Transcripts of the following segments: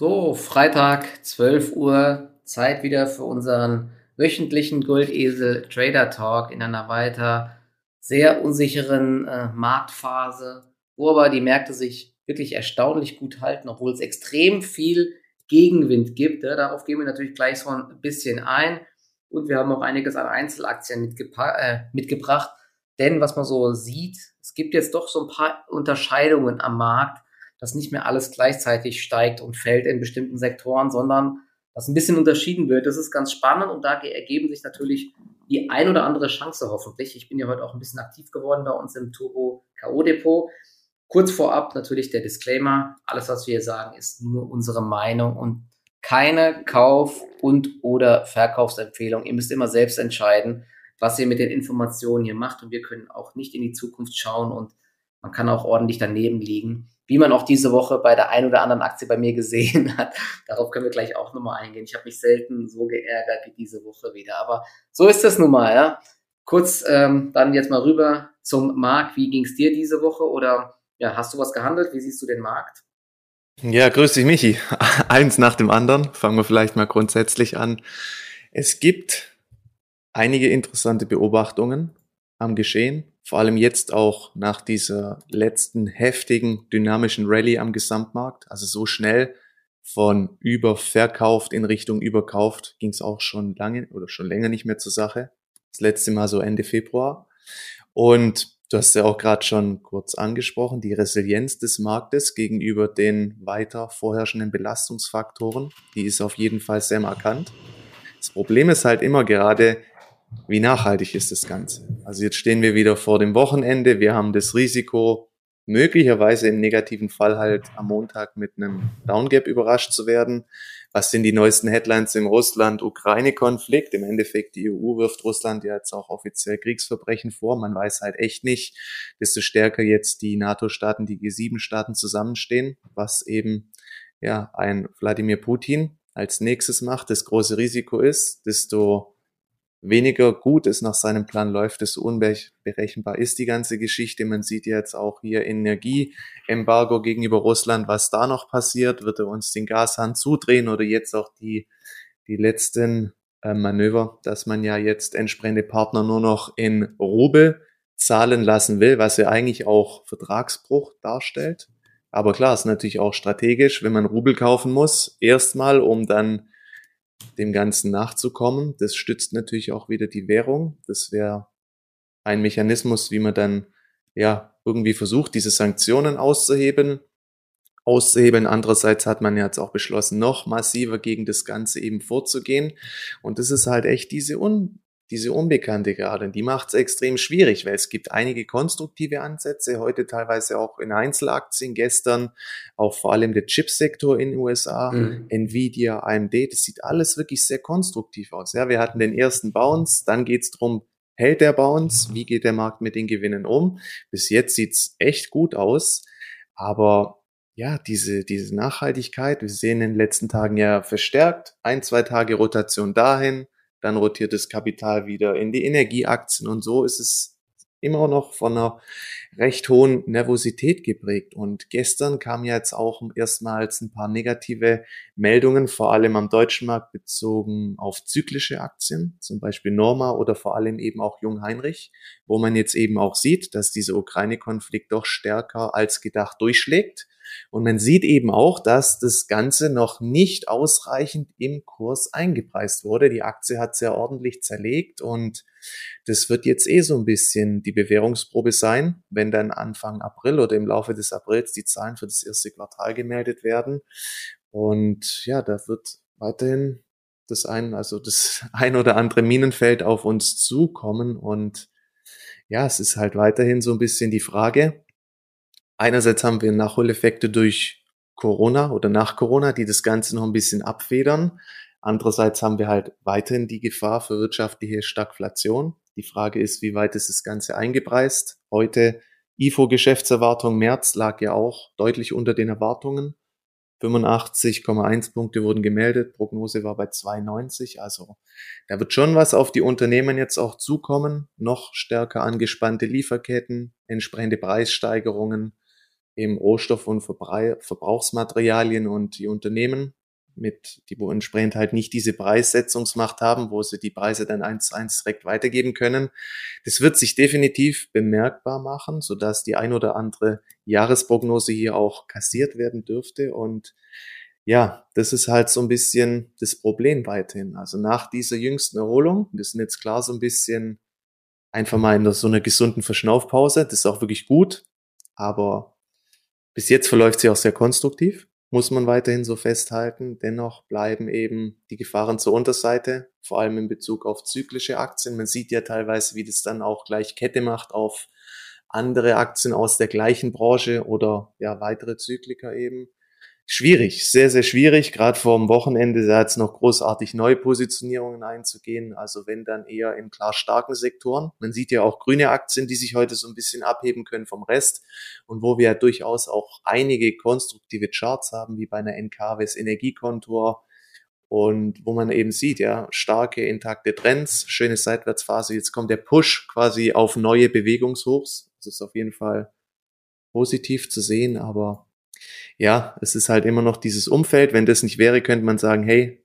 So, Freitag, 12 Uhr, Zeit wieder für unseren wöchentlichen Goldesel Trader Talk in einer weiter sehr unsicheren äh, Marktphase, wo aber die Märkte sich wirklich erstaunlich gut halten, obwohl es extrem viel Gegenwind gibt. Ja, darauf gehen wir natürlich gleich so ein bisschen ein. Und wir haben auch einiges an Einzelaktien äh, mitgebracht. Denn was man so sieht, es gibt jetzt doch so ein paar Unterscheidungen am Markt, dass nicht mehr alles gleichzeitig steigt und fällt in bestimmten Sektoren, sondern dass ein bisschen unterschieden wird. Das ist ganz spannend und da ergeben sich natürlich die ein oder andere Chance hoffentlich. Ich bin ja heute auch ein bisschen aktiv geworden bei uns im Turbo K.O. Depot. Kurz vorab natürlich der Disclaimer. Alles, was wir hier sagen, ist nur unsere Meinung und keine Kauf- und oder Verkaufsempfehlung. Ihr müsst immer selbst entscheiden, was ihr mit den Informationen hier macht und wir können auch nicht in die Zukunft schauen und man kann auch ordentlich daneben liegen, wie man auch diese Woche bei der ein oder anderen Aktie bei mir gesehen hat. Darauf können wir gleich auch nochmal eingehen. Ich habe mich selten so geärgert wie diese Woche wieder. Aber so ist das nun mal, ja. Kurz ähm, dann jetzt mal rüber zum Markt. Wie ging es dir diese Woche? Oder ja, hast du was gehandelt? Wie siehst du den Markt? Ja, grüß dich, Michi. Eins nach dem anderen. Fangen wir vielleicht mal grundsätzlich an. Es gibt einige interessante Beobachtungen am Geschehen. Vor allem jetzt auch nach dieser letzten heftigen, dynamischen Rallye am Gesamtmarkt. Also so schnell von überverkauft in Richtung überkauft ging es auch schon lange oder schon länger nicht mehr zur Sache. Das letzte Mal so Ende Februar. Und du hast ja auch gerade schon kurz angesprochen, die Resilienz des Marktes gegenüber den weiter vorherrschenden Belastungsfaktoren, die ist auf jeden Fall sehr markant. Das Problem ist halt immer gerade, wie nachhaltig ist das Ganze? Also jetzt stehen wir wieder vor dem Wochenende. Wir haben das Risiko, möglicherweise im negativen Fall halt am Montag mit einem Downgap überrascht zu werden. Was sind die neuesten Headlines im Russland-Ukraine-Konflikt? Im Endeffekt, die EU wirft Russland ja jetzt auch offiziell Kriegsverbrechen vor. Man weiß halt echt nicht, desto stärker jetzt die NATO-Staaten, die G7-Staaten zusammenstehen, was eben ja ein Wladimir Putin als nächstes macht. Das große Risiko ist, desto weniger gut es nach seinem Plan läuft, desto unberechenbar ist die ganze Geschichte. Man sieht jetzt auch hier Energieembargo gegenüber Russland, was da noch passiert. Wird er uns den Gashahn zudrehen oder jetzt auch die, die letzten äh, Manöver, dass man ja jetzt entsprechende Partner nur noch in Rubel zahlen lassen will, was ja eigentlich auch Vertragsbruch darstellt. Aber klar, ist natürlich auch strategisch, wenn man Rubel kaufen muss, erstmal, um dann dem Ganzen nachzukommen. Das stützt natürlich auch wieder die Währung. Das wäre ein Mechanismus, wie man dann ja irgendwie versucht, diese Sanktionen auszuheben. Auszuhebeln. Andererseits hat man jetzt auch beschlossen, noch massiver gegen das Ganze eben vorzugehen. Und das ist halt echt diese Un diese Unbekannte gerade. Und die macht es extrem schwierig, weil es gibt einige konstruktive Ansätze, heute teilweise auch in Einzelaktien, gestern auch vor allem der Chipsektor in den USA, mhm. Nvidia, AMD, das sieht alles wirklich sehr konstruktiv aus. Ja, wir hatten den ersten Bounce, dann geht's drum, hält der Bounce, wie geht der Markt mit den Gewinnen um? Bis jetzt sieht's echt gut aus, aber ja, diese, diese Nachhaltigkeit, wir sehen in den letzten Tagen ja verstärkt, ein, zwei Tage Rotation dahin, dann rotiert das Kapital wieder in die Energieaktien. Und so ist es immer noch von einer recht hohen Nervosität geprägt. Und gestern kamen ja jetzt auch erstmals ein paar negative Meldungen, vor allem am deutschen Markt bezogen auf zyklische Aktien, zum Beispiel Norma oder vor allem eben auch Jung Heinrich, wo man jetzt eben auch sieht, dass dieser Ukraine-Konflikt doch stärker als gedacht durchschlägt. Und man sieht eben auch, dass das Ganze noch nicht ausreichend im Kurs eingepreist wurde. Die Aktie hat sehr ordentlich zerlegt und das wird jetzt eh so ein bisschen die Bewährungsprobe sein, wenn dann Anfang April oder im Laufe des Aprils die Zahlen für das erste Quartal gemeldet werden. Und ja, da wird weiterhin das ein, also das ein oder andere Minenfeld auf uns zukommen und ja, es ist halt weiterhin so ein bisschen die Frage, Einerseits haben wir Nachholeffekte durch Corona oder nach Corona, die das Ganze noch ein bisschen abfedern. Andererseits haben wir halt weiterhin die Gefahr für wirtschaftliche Stagflation. Die Frage ist, wie weit ist das Ganze eingepreist? Heute IFO-Geschäftserwartung März lag ja auch deutlich unter den Erwartungen. 85,1 Punkte wurden gemeldet, Prognose war bei 92, also da wird schon was auf die Unternehmen jetzt auch zukommen, noch stärker angespannte Lieferketten, entsprechende Preissteigerungen, eben Rohstoff- und Verbrauchsmaterialien und die Unternehmen mit, die wo entsprechend halt nicht diese Preissetzungsmacht haben, wo sie die Preise dann eins zu eins direkt weitergeben können. Das wird sich definitiv bemerkbar machen, sodass die ein oder andere Jahresprognose hier auch kassiert werden dürfte und ja, das ist halt so ein bisschen das Problem weiterhin. Also nach dieser jüngsten Erholung, wir sind jetzt klar so ein bisschen einfach mal in so einer gesunden Verschnaufpause, das ist auch wirklich gut, aber bis jetzt verläuft sie auch sehr konstruktiv muss man weiterhin so festhalten. Dennoch bleiben eben die Gefahren zur Unterseite, vor allem in Bezug auf zyklische Aktien. Man sieht ja teilweise, wie das dann auch gleich Kette macht auf andere Aktien aus der gleichen Branche oder ja weitere Zykliker eben schwierig, sehr, sehr schwierig, gerade vor dem Wochenende da jetzt noch großartig neue Positionierungen einzugehen. Also wenn dann eher in klar starken Sektoren. Man sieht ja auch grüne Aktien, die sich heute so ein bisschen abheben können vom Rest und wo wir ja durchaus auch einige konstruktive Charts haben, wie bei einer NKWs Energiekontor und wo man eben sieht, ja, starke, intakte Trends, schöne Seitwärtsphase. Jetzt kommt der Push quasi auf neue Bewegungshochs. Das ist auf jeden Fall positiv zu sehen, aber ja, es ist halt immer noch dieses Umfeld. Wenn das nicht wäre, könnte man sagen, hey,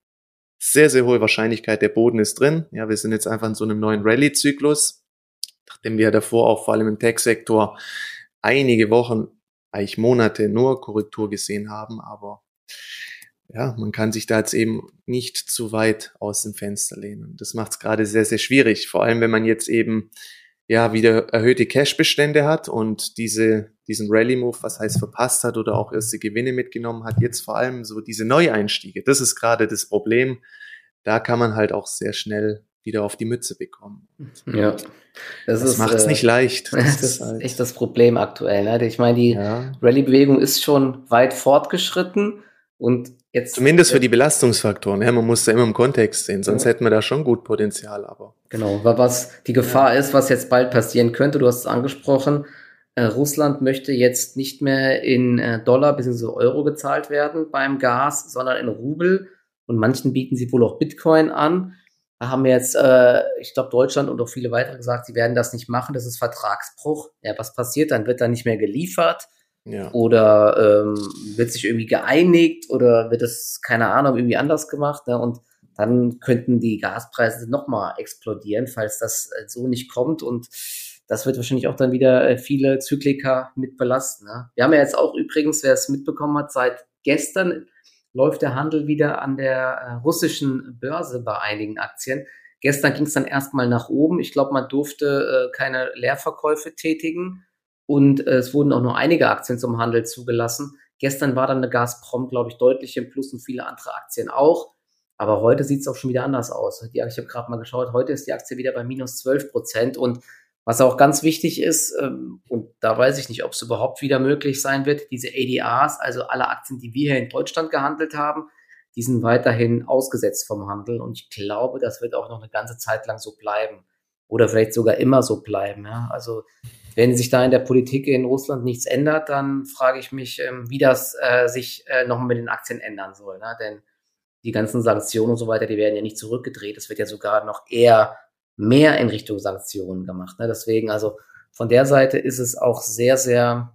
sehr, sehr hohe Wahrscheinlichkeit, der Boden ist drin. Ja, wir sind jetzt einfach in so einem neuen Rallye-Zyklus, nachdem wir davor auch vor allem im Tech-Sektor einige Wochen, eigentlich Monate nur Korrektur gesehen haben, aber ja, man kann sich da jetzt eben nicht zu weit aus dem Fenster lehnen. Das macht es gerade sehr, sehr schwierig. Vor allem, wenn man jetzt eben ja wieder erhöhte Cash-Bestände hat und diese, diesen Rally-Move, was heißt verpasst hat oder auch erste Gewinne mitgenommen hat, jetzt vor allem so diese Neueinstiege. Das ist gerade das Problem. Da kann man halt auch sehr schnell wieder auf die Mütze bekommen. Ja. Das, das macht es äh, nicht leicht. Das, das ist halt echt das Problem aktuell. Ne? Ich meine, die ja. Rallye-Bewegung ist schon weit fortgeschritten und Jetzt, Zumindest für die Belastungsfaktoren. Ja, man muss da immer im Kontext sehen, sonst ja. hätten wir da schon gut Potenzial. Aber genau, was die Gefahr ist, was jetzt bald passieren könnte. Du hast es angesprochen. Äh, Russland möchte jetzt nicht mehr in äh, Dollar bzw. Euro gezahlt werden beim Gas, sondern in Rubel. Und manchen bieten sie wohl auch Bitcoin an. Da haben wir jetzt, äh, ich glaube, Deutschland und auch viele weitere gesagt, sie werden das nicht machen. Das ist Vertragsbruch. Ja, was passiert? Dann wird da nicht mehr geliefert ja. Oder ähm, wird sich irgendwie geeinigt oder wird es, keine Ahnung, irgendwie anders gemacht? Ne? Und dann könnten die Gaspreise nochmal explodieren, falls das äh, so nicht kommt. Und das wird wahrscheinlich auch dann wieder äh, viele Zykliker mit belasten. Ne? Wir haben ja jetzt auch übrigens, wer es mitbekommen hat, seit gestern läuft der Handel wieder an der äh, russischen Börse bei einigen Aktien. Gestern ging es dann erstmal nach oben. Ich glaube, man durfte äh, keine Leerverkäufe tätigen. Und äh, es wurden auch nur einige Aktien zum Handel zugelassen. Gestern war dann eine Gazprom, glaube ich, deutlich im Plus und viele andere Aktien auch. Aber heute sieht es auch schon wieder anders aus. Die, ich habe gerade mal geschaut, heute ist die Aktie wieder bei minus 12 Prozent. Und was auch ganz wichtig ist, ähm, und da weiß ich nicht, ob es überhaupt wieder möglich sein wird, diese ADRs, also alle Aktien, die wir hier in Deutschland gehandelt haben, die sind weiterhin ausgesetzt vom Handel. Und ich glaube, das wird auch noch eine ganze Zeit lang so bleiben. Oder vielleicht sogar immer so bleiben. Ja? Also wenn sich da in der Politik in Russland nichts ändert, dann frage ich mich, ähm, wie das äh, sich äh, noch mit den Aktien ändern soll. Ne? Denn die ganzen Sanktionen und so weiter, die werden ja nicht zurückgedreht. Es wird ja sogar noch eher mehr in Richtung Sanktionen gemacht. Ne? Deswegen, also von der Seite ist es auch sehr, sehr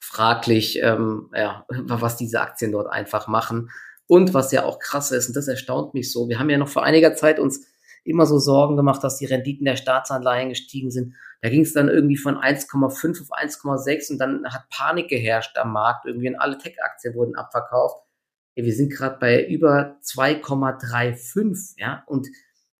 fraglich, ähm, ja, was diese Aktien dort einfach machen. Und was ja auch krass ist, und das erstaunt mich so, wir haben ja noch vor einiger Zeit uns immer so Sorgen gemacht, dass die Renditen der Staatsanleihen gestiegen sind. Da ging es dann irgendwie von 1,5 auf 1,6 und dann hat Panik geherrscht am Markt. Irgendwie und alle Tech-Aktien wurden abverkauft. Wir sind gerade bei über 2,35, ja, und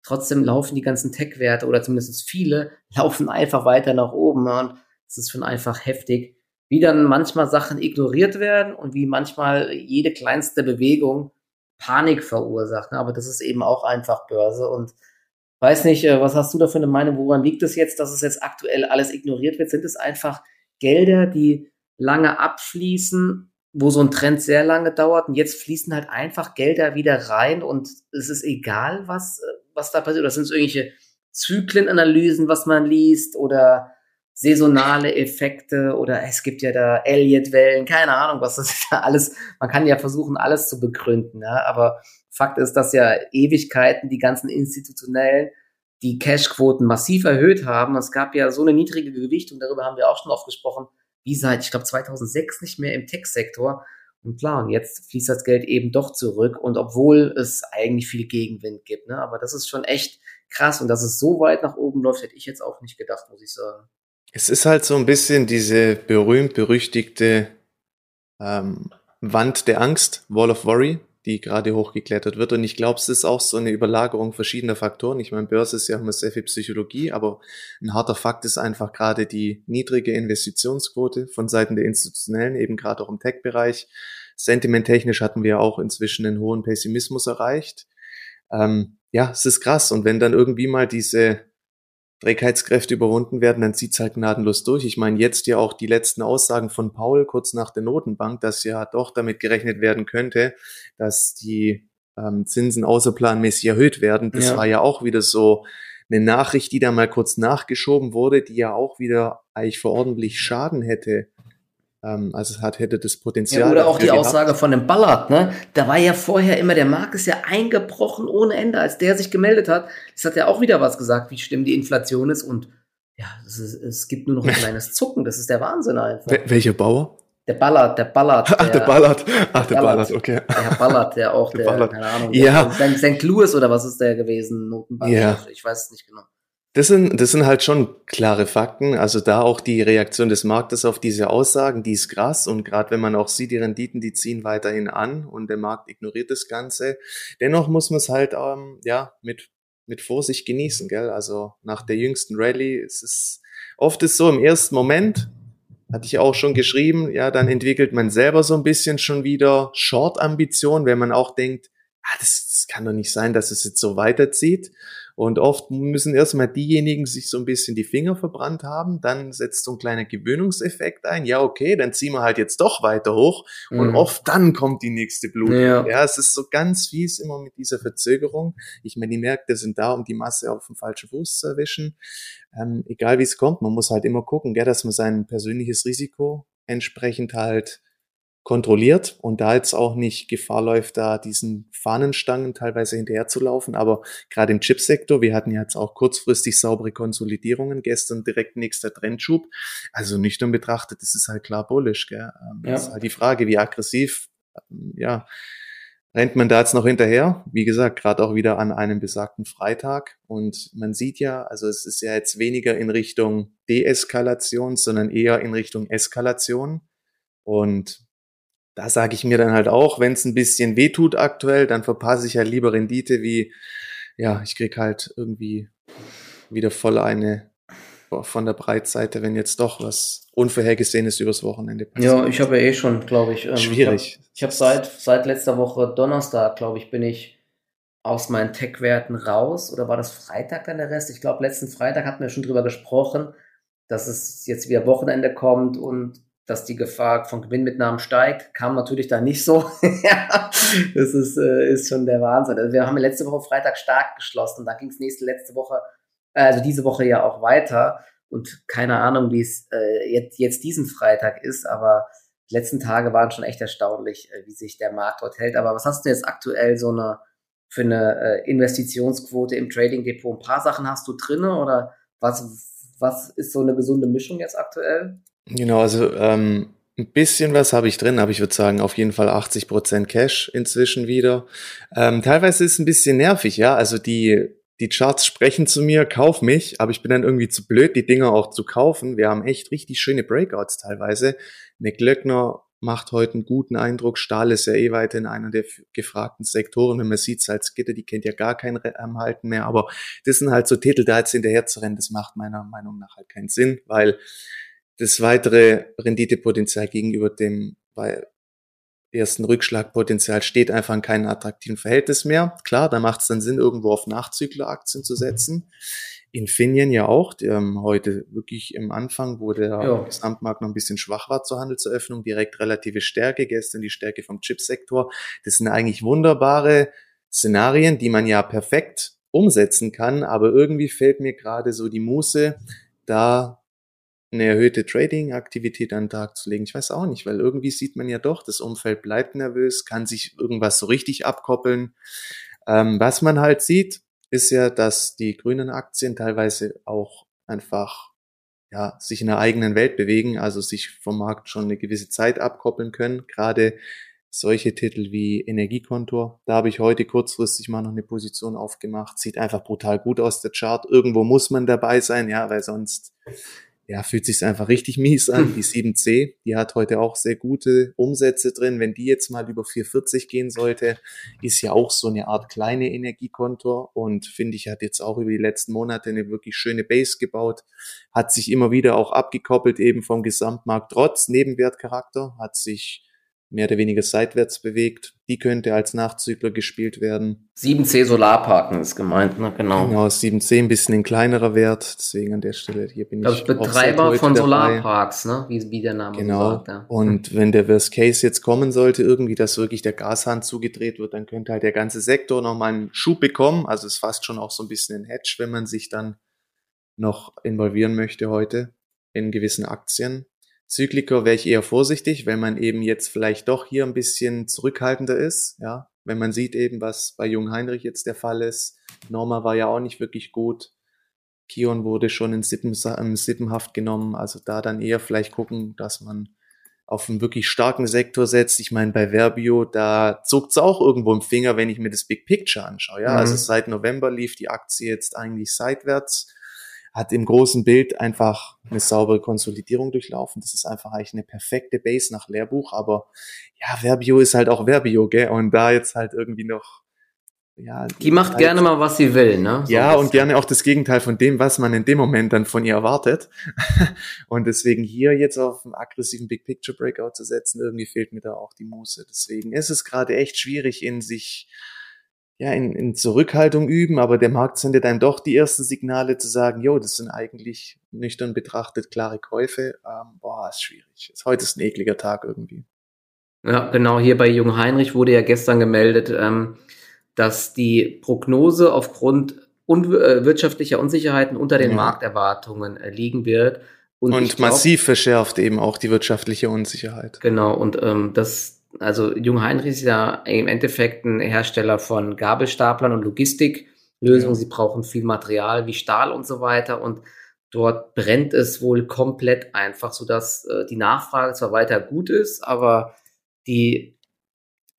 trotzdem laufen die ganzen Tech-Werte oder zumindest viele laufen einfach weiter nach oben und es ist schon einfach heftig, wie dann manchmal Sachen ignoriert werden und wie manchmal jede kleinste Bewegung Panik verursacht. Ne? Aber das ist eben auch einfach Börse und Weiß nicht, äh, was hast du da für eine Meinung? Woran liegt es jetzt, dass es jetzt aktuell alles ignoriert wird? Sind es einfach Gelder, die lange abfließen, wo so ein Trend sehr lange dauert und jetzt fließen halt einfach Gelder wieder rein und es ist egal, was, äh, was da passiert? Oder sind es irgendwelche Zyklenanalysen, was man liest oder saisonale Effekte oder es gibt ja da Elliott-Wellen, keine Ahnung, was das ist da alles. Man kann ja versuchen, alles zu begründen, ja, aber Fakt ist, dass ja Ewigkeiten die ganzen institutionellen die Cashquoten massiv erhöht haben. Es gab ja so eine niedrige Gewichtung, darüber haben wir auch schon oft gesprochen, wie seit, ich glaube, 2006 nicht mehr im Tech-Sektor. Und klar, und jetzt fließt das Geld eben doch zurück. Und obwohl es eigentlich viel Gegenwind gibt, ne? aber das ist schon echt krass. Und dass es so weit nach oben läuft, hätte ich jetzt auch nicht gedacht, muss ich sagen. Es ist halt so ein bisschen diese berühmt-berüchtigte ähm, Wand der Angst, Wall of Worry, die gerade hochgeklettert wird. Und ich glaube, es ist auch so eine Überlagerung verschiedener Faktoren. Ich meine, Börse ist ja immer sehr viel Psychologie, aber ein harter Fakt ist einfach gerade die niedrige Investitionsquote von Seiten der Institutionellen, eben gerade auch im Tech-Bereich. Sentimenttechnisch hatten wir auch inzwischen einen hohen Pessimismus erreicht. Ähm, ja, es ist krass. Und wenn dann irgendwie mal diese Trägheitskräfte überwunden werden, dann zieht's halt gnadenlos durch. Ich meine, jetzt ja auch die letzten Aussagen von Paul kurz nach der Notenbank, dass ja doch damit gerechnet werden könnte, dass die ähm, Zinsen außerplanmäßig erhöht werden. Das ja. war ja auch wieder so eine Nachricht, die da mal kurz nachgeschoben wurde, die ja auch wieder eigentlich für ordentlich Schaden hätte also es hat, hätte das Potenzial. Ja, oder auch die gehabt. Aussage von dem Ballard, ne? Da war ja vorher immer, der Markt ist ja eingebrochen ohne Ende, als der sich gemeldet hat. Das hat ja auch wieder was gesagt, wie schlimm die Inflation ist und ja, ist, es gibt nur noch ein kleines Zucken, das ist der Wahnsinn einfach. Welcher Bauer? Der Ballard, der Ballard. Ach, der, Ballard. Ach, der Ballard, Ballard okay. Der Herr Ballard, der auch, der, Ballard. keine Ahnung, ja. St. St. Louis oder was ist der gewesen? Notenbank. Ja. Ich weiß es nicht genau. Das sind, das sind halt schon klare Fakten. Also da auch die Reaktion des Marktes auf diese Aussagen, die ist krass. Und gerade wenn man auch sieht, die Renditen, die ziehen weiterhin an und der Markt ignoriert das Ganze. Dennoch muss man es halt ähm, ja mit mit Vorsicht genießen, gell? Also nach der jüngsten Rallye ist es oft ist so im ersten Moment hatte ich auch schon geschrieben, ja, dann entwickelt man selber so ein bisschen schon wieder Short-Ambition, wenn man auch denkt, ah, das, das kann doch nicht sein, dass es jetzt so weiterzieht. Und oft müssen erstmal diejenigen sich so ein bisschen die Finger verbrannt haben, dann setzt so ein kleiner Gewöhnungseffekt ein. Ja, okay, dann ziehen wir halt jetzt doch weiter hoch mhm. und oft dann kommt die nächste Blutung. Ja. ja, es ist so ganz fies immer mit dieser Verzögerung. Ich meine, die Märkte sind da, um die Masse auf den falschen Fuß zu erwischen. Ähm, egal wie es kommt, man muss halt immer gucken, gell, dass man sein persönliches Risiko entsprechend halt kontrolliert und da jetzt auch nicht Gefahr läuft, da diesen Fahnenstangen teilweise hinterher zu laufen. Aber gerade im Chipsektor, wir hatten ja jetzt auch kurzfristig saubere Konsolidierungen, gestern direkt nächster Trendschub. Also nüchtern betrachtet, das ist halt klar bullish. Gell? Ähm, ja. Das ist halt die Frage, wie aggressiv, ähm, ja, rennt man da jetzt noch hinterher? Wie gesagt, gerade auch wieder an einem besagten Freitag. Und man sieht ja, also es ist ja jetzt weniger in Richtung Deeskalation, sondern eher in Richtung Eskalation. Und da sage ich mir dann halt auch, wenn es ein bisschen wehtut aktuell, dann verpasse ich halt lieber Rendite wie, ja, ich krieg halt irgendwie wieder voll eine von der Breitseite, wenn jetzt doch was Unvorhergesehenes übers Wochenende passiert. Ja, ich habe ja eh schon, glaube ich. Ähm, Schwierig. Ich habe hab seit, seit letzter Woche Donnerstag, glaube ich, bin ich aus meinen Tech-Werten raus. Oder war das Freitag dann der Rest? Ich glaube, letzten Freitag hatten wir schon drüber gesprochen, dass es jetzt wieder Wochenende kommt und dass die Gefahr von Gewinnmitnahmen steigt, kam natürlich da nicht so. ja, das ist, äh, ist schon der Wahnsinn. Also wir haben letzte Woche Freitag stark geschlossen und da ging es nächste letzte Woche, äh, also diese Woche ja auch weiter. Und keine Ahnung, wie es äh, jetzt, jetzt diesen Freitag ist, aber die letzten Tage waren schon echt erstaunlich, äh, wie sich der Markt dort hält. Aber was hast du jetzt aktuell so eine für eine äh, Investitionsquote im Trading Depot? Ein paar Sachen hast du drinne oder was, was ist so eine gesunde Mischung jetzt aktuell? Genau, also ähm, ein bisschen was habe ich drin, aber ich würde sagen, auf jeden Fall 80 Prozent Cash inzwischen wieder. Ähm, teilweise ist es ein bisschen nervig, ja. Also die, die Charts sprechen zu mir, kauf mich, aber ich bin dann irgendwie zu blöd, die Dinger auch zu kaufen. Wir haben echt richtig schöne Breakouts teilweise. Nick Löckner macht heute einen guten Eindruck. Stahl ist ja eh weiterhin einer der gefragten Sektoren. Wenn man sieht, Salzgitter, die kennt ja gar kein am Halten mehr. Aber das sind halt so Titel, da jetzt hinterher zu rennen, das macht meiner Meinung nach halt keinen Sinn, weil das weitere Renditepotenzial gegenüber dem ersten Rückschlagpotenzial steht einfach in keinem attraktiven Verhältnis mehr. Klar, da macht es dann Sinn, irgendwo auf Nachzügleraktien zu setzen. Infineon ja auch, die, ähm, heute wirklich im Anfang, wo der ja. Gesamtmarkt noch ein bisschen schwach war zur Handelseröffnung, direkt relative Stärke, gestern die Stärke vom Chipsektor. Das sind eigentlich wunderbare Szenarien, die man ja perfekt umsetzen kann, aber irgendwie fällt mir gerade so die Muße, da eine erhöhte Trading-Aktivität an den Tag zu legen. Ich weiß auch nicht, weil irgendwie sieht man ja doch, das Umfeld bleibt nervös, kann sich irgendwas so richtig abkoppeln. Ähm, was man halt sieht, ist ja, dass die grünen Aktien teilweise auch einfach ja, sich in einer eigenen Welt bewegen, also sich vom Markt schon eine gewisse Zeit abkoppeln können. Gerade solche Titel wie Energiekontor, da habe ich heute kurzfristig mal noch eine Position aufgemacht. Sieht einfach brutal gut aus, der Chart. Irgendwo muss man dabei sein, ja, weil sonst ja, fühlt sich einfach richtig mies an. Die 7C, die hat heute auch sehr gute Umsätze drin. Wenn die jetzt mal über 440 gehen sollte, ist ja auch so eine Art kleine Energiekontor und finde ich, hat jetzt auch über die letzten Monate eine wirklich schöne Base gebaut, hat sich immer wieder auch abgekoppelt eben vom Gesamtmarkt, trotz Nebenwertcharakter, hat sich mehr oder weniger seitwärts bewegt. Die könnte als Nachzügler gespielt werden. 7C Solarparken ist gemeint, ne? genau. Genau, 7C ein bisschen ein kleinerer Wert, deswegen an der Stelle hier bin ich. Das Betreiber von Solarparks, ne? wie, wie der Name genau. sagt. Ja. Und wenn der Worst Case jetzt kommen sollte, irgendwie, dass wirklich der Gashahn zugedreht wird, dann könnte halt der ganze Sektor nochmal einen Schub bekommen. Also es ist fast schon auch so ein bisschen ein Hedge, wenn man sich dann noch involvieren möchte heute in gewissen Aktien. Zykliker wäre ich eher vorsichtig, wenn man eben jetzt vielleicht doch hier ein bisschen zurückhaltender ist, ja. Wenn man sieht eben, was bei Jung Heinrich jetzt der Fall ist. Norma war ja auch nicht wirklich gut. Kion wurde schon in Sippen, in Sippenhaft genommen. Also da dann eher vielleicht gucken, dass man auf einen wirklich starken Sektor setzt. Ich meine, bei Verbio, da zuckt's auch irgendwo im Finger, wenn ich mir das Big Picture anschaue. Ja, also mhm. also seit November lief die Aktie jetzt eigentlich seitwärts hat im großen Bild einfach eine saubere Konsolidierung durchlaufen. Das ist einfach eigentlich eine perfekte Base nach Lehrbuch, aber ja, Verbio ist halt auch Verbio, gell? Und da jetzt halt irgendwie noch ja, die macht halt, gerne mal, was sie will, ne? So ja, und gerne auch das Gegenteil von dem, was man in dem Moment dann von ihr erwartet. und deswegen hier jetzt auf einen aggressiven Big Picture Breakout zu setzen, irgendwie fehlt mir da auch die Muße. Deswegen ist es gerade echt schwierig, in sich ja, in, in Zurückhaltung üben, aber der Markt sendet einem doch die ersten Signale zu sagen, jo, das sind eigentlich nüchtern betrachtet klare Käufe. Ähm, boah, ist schwierig. Heute ist ein ekliger Tag irgendwie. Ja, genau. Hier bei Jung Heinrich wurde ja gestern gemeldet, ähm, dass die Prognose aufgrund un äh, wirtschaftlicher Unsicherheiten unter den ja. Markterwartungen äh, liegen wird. Und, und massiv glaub, verschärft eben auch die wirtschaftliche Unsicherheit. Genau, und ähm, das, also Jung Heinrich ist ja im Endeffekt ein Hersteller von Gabelstaplern und Logistiklösungen. Ja. Sie brauchen viel Material wie Stahl und so weiter und dort brennt es wohl komplett einfach, sodass äh, die Nachfrage zwar weiter gut ist, aber die,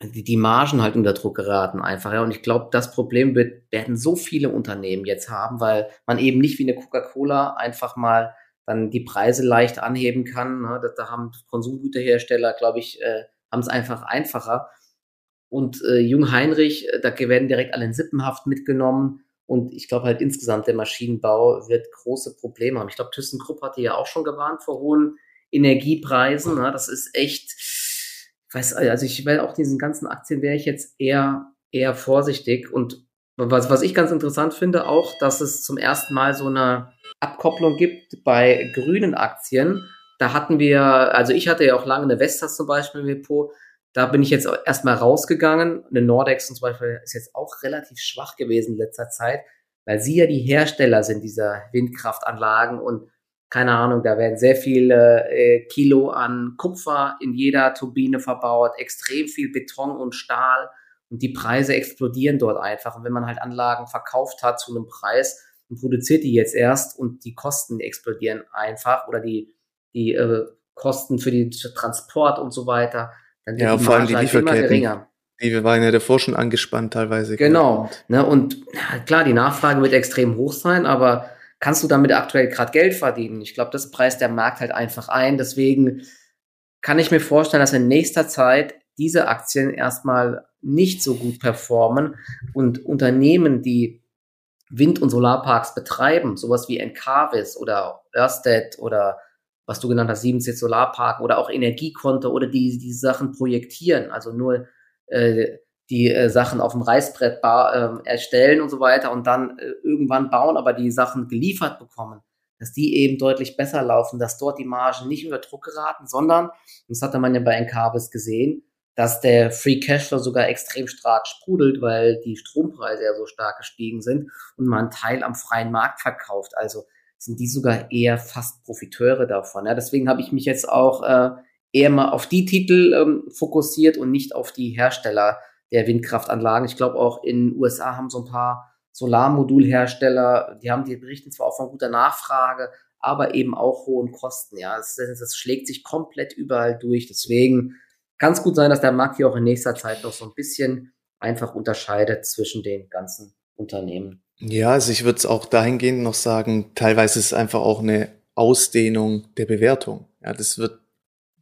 die, die Margen halt unter Druck geraten einfach. Ja. Und ich glaube, das Problem wird, werden so viele Unternehmen jetzt haben, weil man eben nicht wie eine Coca-Cola einfach mal dann die Preise leicht anheben kann. Ne? Da, da haben Konsumgüterhersteller, glaube ich, äh, haben es einfach einfacher. Und äh, Jung Heinrich, äh, da werden direkt alle in Sippenhaft mitgenommen. Und ich glaube halt insgesamt der Maschinenbau wird große Probleme haben. Ich glaube, ThyssenKrupp hatte ja auch schon gewarnt vor hohen Energiepreisen. Ne? Das ist echt, ich weiß, also ich will auch diesen ganzen Aktien wäre ich jetzt eher, eher vorsichtig. Und was, was ich ganz interessant finde, auch, dass es zum ersten Mal so eine Abkopplung gibt bei grünen Aktien da hatten wir, also ich hatte ja auch lange eine Vestas zum Beispiel im Depot. Da bin ich jetzt erstmal rausgegangen. Eine Nordex zum Beispiel ist jetzt auch relativ schwach gewesen in letzter Zeit, weil sie ja die Hersteller sind dieser Windkraftanlagen und keine Ahnung, da werden sehr viele äh, Kilo an Kupfer in jeder Turbine verbaut, extrem viel Beton und Stahl und die Preise explodieren dort einfach. Und wenn man halt Anlagen verkauft hat zu einem Preis und produziert die jetzt erst und die Kosten explodieren einfach oder die die äh, Kosten für den Transport und so weiter, dann ja, vor allem die halt Lieferketten. Die waren ja davor schon angespannt teilweise. Genau. Ne, und ja, klar, die Nachfrage wird extrem hoch sein, aber kannst du damit aktuell gerade Geld verdienen? Ich glaube, das preist der Markt halt einfach ein. Deswegen kann ich mir vorstellen, dass in nächster Zeit diese Aktien erstmal nicht so gut performen und Unternehmen, die Wind- und Solarparks betreiben, sowas wie Encarvis oder Ørsted oder was du genannt hast, 7 Solarpark oder auch Energiekonto oder die, die Sachen projektieren, also nur äh, die äh, Sachen auf dem Reißbrett äh, erstellen und so weiter und dann äh, irgendwann bauen, aber die Sachen geliefert bekommen, dass die eben deutlich besser laufen, dass dort die Margen nicht unter Druck geraten, sondern, das hatte man ja bei Encarvis gesehen, dass der Free Cashflow sogar extrem stark sprudelt, weil die Strompreise ja so stark gestiegen sind und man einen Teil am freien Markt verkauft. Also sind die sogar eher fast Profiteure davon. Ja, deswegen habe ich mich jetzt auch äh, eher mal auf die Titel ähm, fokussiert und nicht auf die Hersteller der Windkraftanlagen. Ich glaube auch in den USA haben so ein paar Solarmodulhersteller, die haben die berichten zwar auch von guter Nachfrage, aber eben auch hohen Kosten. Ja, das, das schlägt sich komplett überall durch. Deswegen kann es gut sein, dass der Markt hier auch in nächster Zeit noch so ein bisschen einfach unterscheidet zwischen den ganzen Unternehmen. Ja, also ich würde es auch dahingehend noch sagen, teilweise ist es einfach auch eine Ausdehnung der Bewertung. Ja, das wird,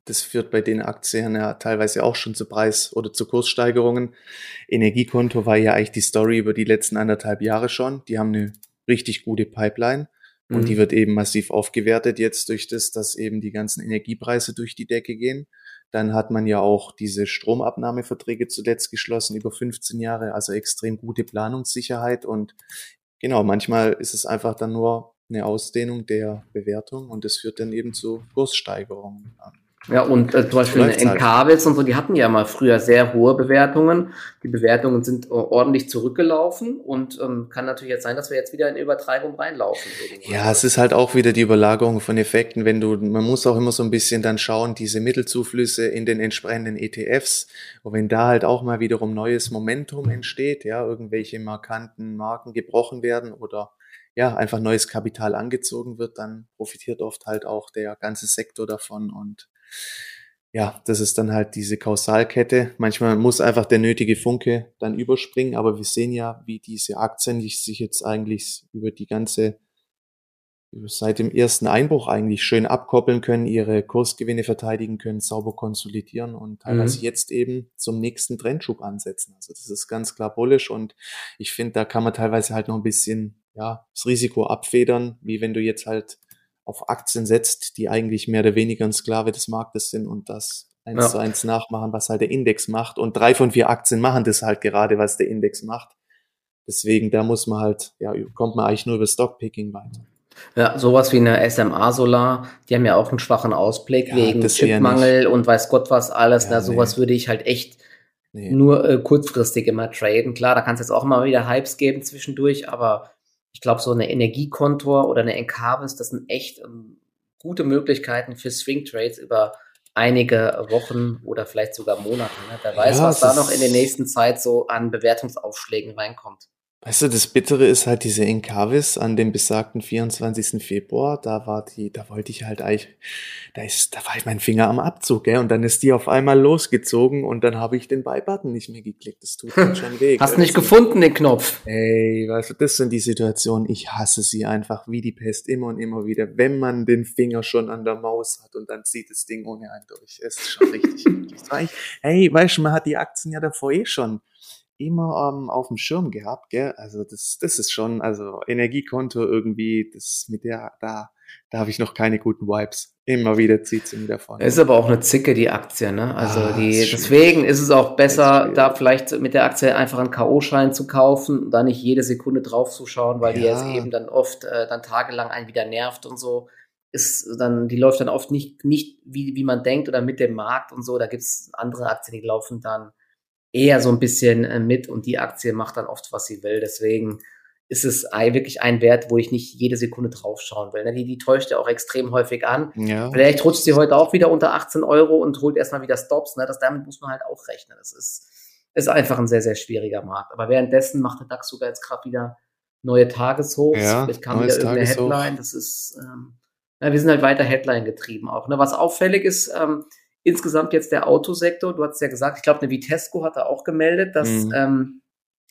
das führt bei den Aktien ja teilweise auch schon zu Preis- oder zu Kurssteigerungen. Energiekonto war ja eigentlich die Story über die letzten anderthalb Jahre schon. Die haben eine richtig gute Pipeline. Und mhm. die wird eben massiv aufgewertet jetzt durch das, dass eben die ganzen Energiepreise durch die Decke gehen. Dann hat man ja auch diese Stromabnahmeverträge zuletzt geschlossen über 15 Jahre, also extrem gute Planungssicherheit. Und genau, manchmal ist es einfach dann nur eine Ausdehnung der Bewertung und das führt dann eben zu Kurssteigerungen. Ja, und äh, zum Beispiel in halt. Und so, die hatten ja mal früher sehr hohe Bewertungen. Die Bewertungen sind äh, ordentlich zurückgelaufen und ähm, kann natürlich jetzt sein, dass wir jetzt wieder in Übertreibung reinlaufen. Irgendwann. Ja, es ist halt auch wieder die Überlagerung von Effekten, wenn du, man muss auch immer so ein bisschen dann schauen, diese Mittelzuflüsse in den entsprechenden ETFs, und wenn da halt auch mal wiederum neues Momentum entsteht, ja, irgendwelche markanten Marken gebrochen werden oder ja, einfach neues Kapital angezogen wird, dann profitiert oft halt auch der ganze Sektor davon und ja, das ist dann halt diese Kausalkette. Manchmal muss einfach der nötige Funke dann überspringen, aber wir sehen ja, wie diese Aktien sich jetzt eigentlich über die ganze, seit dem ersten Einbruch eigentlich schön abkoppeln können, ihre Kursgewinne verteidigen können, sauber konsolidieren und teilweise mhm. jetzt eben zum nächsten Trendschub ansetzen. Also das ist ganz klar bullisch und ich finde, da kann man teilweise halt noch ein bisschen, ja, das Risiko abfedern, wie wenn du jetzt halt auf Aktien setzt, die eigentlich mehr oder weniger ein Sklave des Marktes sind und das eins ja. zu eins nachmachen, was halt der Index macht. Und drei von vier Aktien machen das halt gerade, was der Index macht. Deswegen, da muss man halt, ja, kommt man eigentlich nur über Stockpicking weiter. Ja, sowas wie eine SMA Solar, die haben ja auch einen schwachen Ausblick ja, wegen Chipmangel und weiß Gott was alles. Ja, Na, sowas nee. würde ich halt echt nee. nur äh, kurzfristig immer traden. Klar, da kann es jetzt auch mal wieder Hypes geben zwischendurch, aber ich glaube, so eine Energiekontor oder eine Encarvis, das sind echt ähm, gute Möglichkeiten für Swing Trades über einige Wochen oder vielleicht sogar Monate. Ne? Wer weiß, ja, was da noch in der nächsten Zeit so an Bewertungsaufschlägen reinkommt. Weißt du, das Bittere ist halt diese Inkavis an dem besagten 24. Februar. Da war die, da wollte ich halt eigentlich, da ist, da war ich mein Finger am Abzug, gell? Und dann ist die auf einmal losgezogen und dann habe ich den Buy-Button nicht mehr geklickt. Das tut mir schon weh. Hast nicht gefunden, den Knopf. Ey, weißt du, das sind die Situationen. Ich hasse sie einfach wie die Pest immer und immer wieder. Wenn man den Finger schon an der Maus hat und dann zieht das Ding ohne einen durch. Es ist schon richtig. hey, weißt du, man hat die Aktien ja davor eh schon immer ähm, auf dem Schirm gehabt, gell? Also das, das ist schon, also Energiekonto irgendwie, das mit der, da, da habe ich noch keine guten Vibes. Immer wieder zieht sie mir davon. Ist aber auch eine Zicke, die Aktie, ne? Also ah, die, ist deswegen ist es auch besser, da vielleicht mit der Aktie einfach einen K.O.-Schein zu kaufen und da nicht jede Sekunde drauf zu schauen, weil ja. die jetzt eben dann oft äh, dann tagelang einen wieder nervt und so. Ist dann, die läuft dann oft nicht, nicht wie, wie man denkt oder mit dem Markt und so. Da gibt's andere Aktien, die laufen dann eher so ein bisschen äh, mit und die Aktie macht dann oft, was sie will. Deswegen ist es wirklich ein Wert, wo ich nicht jede Sekunde draufschauen will. Ne? Die, die täuscht ja auch extrem häufig an. Ja. Vielleicht rutscht sie heute auch wieder unter 18 Euro und holt erstmal wieder Stops. Ne? Das, damit muss man halt auch rechnen. Das ist, ist einfach ein sehr, sehr schwieriger Markt. Aber währenddessen macht der DAX sogar jetzt gerade wieder neue Tageshochs. Ja, Vielleicht kam wieder irgendeine Headline. Das ist, ähm, na, wir sind halt weiter Headline getrieben auch. Ne? Was auffällig ist, ähm, insgesamt jetzt der Autosektor, du hast ja gesagt, ich glaube, eine Vitesco hat da auch gemeldet, dass mhm. ähm,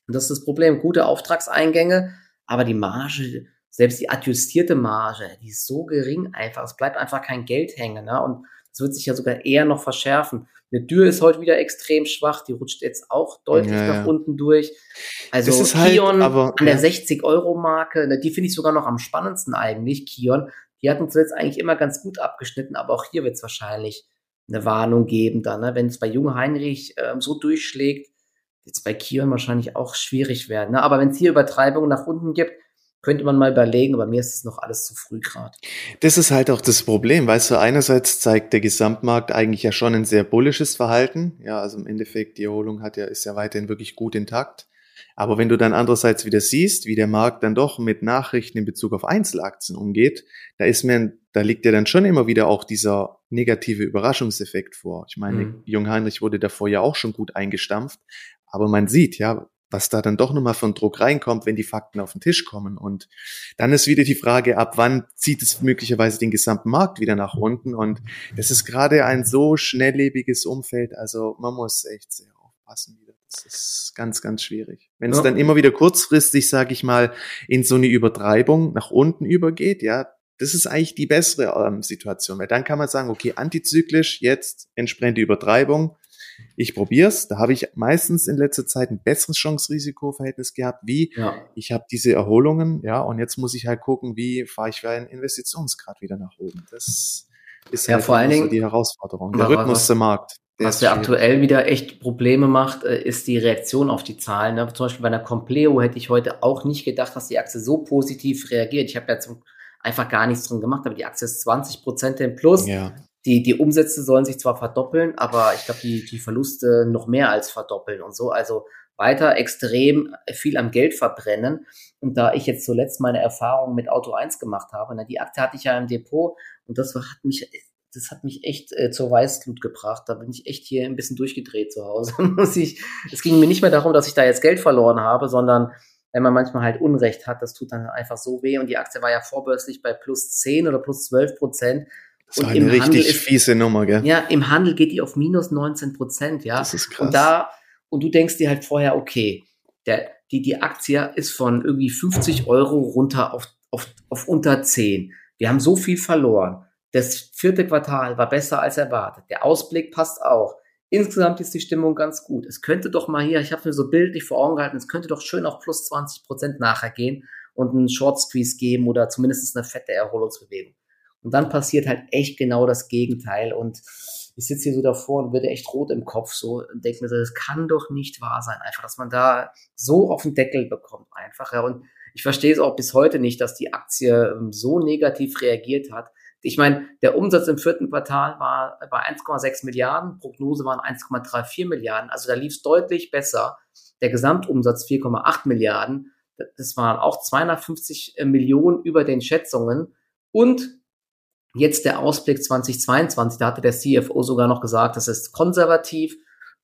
das ist das Problem, gute Auftragseingänge, aber die Marge, selbst die adjustierte Marge, die ist so gering einfach, es bleibt einfach kein Geld hängen, ne? Und es wird sich ja sogar eher noch verschärfen. Eine Tür ist heute wieder extrem schwach, die rutscht jetzt auch deutlich ja, nach ja. unten durch. Also halt Kion halt, aber, an der ja. 60-Euro-Marke, ne, die finde ich sogar noch am spannendsten eigentlich, Kion. Die hatten zuletzt eigentlich immer ganz gut abgeschnitten, aber auch hier wird es wahrscheinlich eine Warnung geben dann, ne? wenn es bei Junge Heinrich ähm, so durchschlägt, wird es bei Kion wahrscheinlich auch schwierig werden. Ne? Aber wenn es hier Übertreibungen nach unten gibt, könnte man mal überlegen, aber mir ist es noch alles zu früh gerade. Das ist halt auch das Problem, weißt du, einerseits zeigt der Gesamtmarkt eigentlich ja schon ein sehr bullisches Verhalten. Ja, also im Endeffekt, die Erholung hat ja, ist ja weiterhin wirklich gut intakt. Aber wenn du dann andererseits wieder siehst, wie der Markt dann doch mit Nachrichten in Bezug auf Einzelaktien umgeht, da ist mir, da liegt ja dann schon immer wieder auch dieser negative Überraschungseffekt vor. Ich meine, mhm. Jung Heinrich wurde davor ja auch schon gut eingestampft, aber man sieht, ja, was da dann doch nochmal von Druck reinkommt, wenn die Fakten auf den Tisch kommen. Und dann ist wieder die Frage, ab wann zieht es möglicherweise den gesamten Markt wieder nach unten. Und das ist gerade ein so schnelllebiges Umfeld. Also man muss echt sehr aufpassen wieder. Das ist ganz, ganz schwierig. Wenn ja. es dann immer wieder kurzfristig, sage ich mal, in so eine Übertreibung nach unten übergeht, ja, das ist eigentlich die bessere ähm, Situation, weil dann kann man sagen, okay, antizyklisch, jetzt entsprechende Übertreibung, ich probier's. Da habe ich meistens in letzter Zeit ein besseres Chance-Risiko-Verhältnis gehabt, wie ja. ich habe diese Erholungen, ja, und jetzt muss ich halt gucken, wie fahre ich für einen Investitionsgrad wieder nach oben. Das ist ja, halt vor allen Dingen so die Herausforderung. Der Rhythmus der Markt. Der was ja aktuell wieder echt Probleme macht, äh, ist die Reaktion auf die Zahlen. Ne? Zum Beispiel bei einer Compleo hätte ich heute auch nicht gedacht, dass die Aktie so positiv reagiert. Ich habe ja zum, einfach gar nichts drin gemacht, aber die Aktie ist 20 Prozent im Plus. Ja die, die Umsätze sollen sich zwar verdoppeln, aber ich glaube, die, die Verluste noch mehr als verdoppeln und so. Also weiter extrem viel am Geld verbrennen. Und da ich jetzt zuletzt meine Erfahrung mit Auto 1 gemacht habe, na, die Akte hatte ich ja im Depot und das hat mich, das hat mich echt äh, zur Weißglut gebracht. Da bin ich echt hier ein bisschen durchgedreht zu Hause. Muss ich, es ging mir nicht mehr darum, dass ich da jetzt Geld verloren habe, sondern wenn man manchmal halt Unrecht hat, das tut dann einfach so weh. Und die Aktie war ja vorbörslich bei plus 10 oder plus 12 Prozent. Das war eine richtig ist, fiese Nummer, gell? Ja, im Handel geht die auf minus 19 Prozent, ja. Das ist krass. Und da, und du denkst dir halt vorher, okay, der, die, die Aktie ist von irgendwie 50 Euro runter auf, auf, auf unter 10. Wir haben so viel verloren. Das vierte Quartal war besser als erwartet. Der Ausblick passt auch. Insgesamt ist die Stimmung ganz gut. Es könnte doch mal hier, ich habe mir so bildlich vor Augen gehalten, es könnte doch schön auf plus 20 Prozent nachher gehen und einen Short Squeeze geben oder zumindest eine fette Erholungsbewegung. Und dann passiert halt echt genau das Gegenteil. Und ich sitze hier so davor und werde echt rot im Kopf so und denke mir so, das kann doch nicht wahr sein, einfach, dass man da so auf den Deckel bekommt, einfach. Ja. Und ich verstehe es auch bis heute nicht, dass die Aktie ähm, so negativ reagiert hat. Ich meine, der Umsatz im vierten Quartal war bei 1,6 Milliarden, Prognose waren 1,34 Milliarden, also da lief es deutlich besser. Der Gesamtumsatz 4,8 Milliarden, das waren auch 250 äh, Millionen über den Schätzungen. Und Jetzt der Ausblick 2022, da hatte der CFO sogar noch gesagt, das ist konservativ.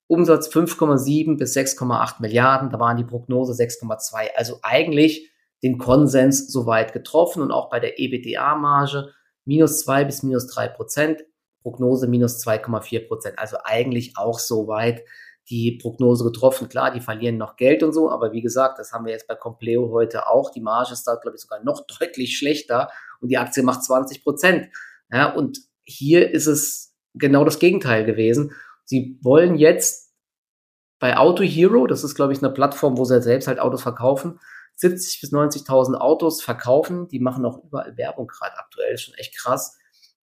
Umsatz 5,7 bis 6,8 Milliarden, da waren die Prognose 6,2. Also eigentlich den Konsens soweit getroffen und auch bei der EBITDA-Marge minus 2 bis minus 3 Prozent, Prognose minus 2,4 Prozent. Also eigentlich auch soweit die Prognose getroffen. Klar, die verlieren noch Geld und so, aber wie gesagt, das haben wir jetzt bei Compleo heute auch. Die Marge ist da, glaube ich, sogar noch deutlich schlechter und die Aktie macht 20 Prozent. Ja, und hier ist es genau das Gegenteil gewesen. Sie wollen jetzt bei Auto Hero, das ist, glaube ich, eine Plattform, wo sie selbst halt Autos verkaufen, 70 bis 90.000 Autos verkaufen. Die machen auch überall Werbung gerade aktuell, ist schon echt krass.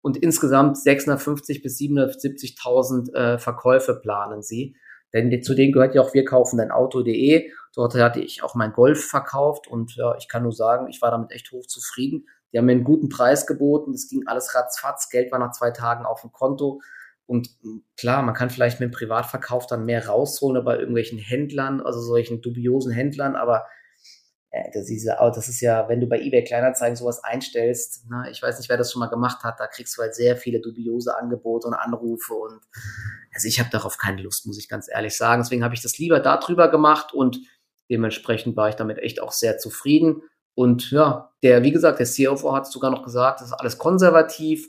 Und insgesamt 650 bis 770.000 äh, Verkäufe planen sie. Denn zu denen gehört ja auch wir kaufen dein Auto.de. Dort hatte ich auch mein Golf verkauft und ja, ich kann nur sagen, ich war damit echt hochzufrieden. Die haben mir einen guten Preis geboten. Es ging alles ratzfatz. Geld war nach zwei Tagen auf dem Konto. Und hm, klar, man kann vielleicht mit dem Privatverkauf dann mehr rausholen bei irgendwelchen Händlern, also solchen dubiosen Händlern, aber das, ist ja, das ist ja, wenn du bei eBay Kleinanzeigen sowas einstellst, ne, ich weiß nicht, wer das schon mal gemacht hat, da kriegst du halt sehr viele dubiose Angebote und Anrufe und also ich habe darauf keine Lust, muss ich ganz ehrlich sagen. Deswegen habe ich das lieber darüber gemacht und dementsprechend war ich damit echt auch sehr zufrieden. Und ja, der, wie gesagt, der CFO hat sogar noch gesagt, das ist alles konservativ.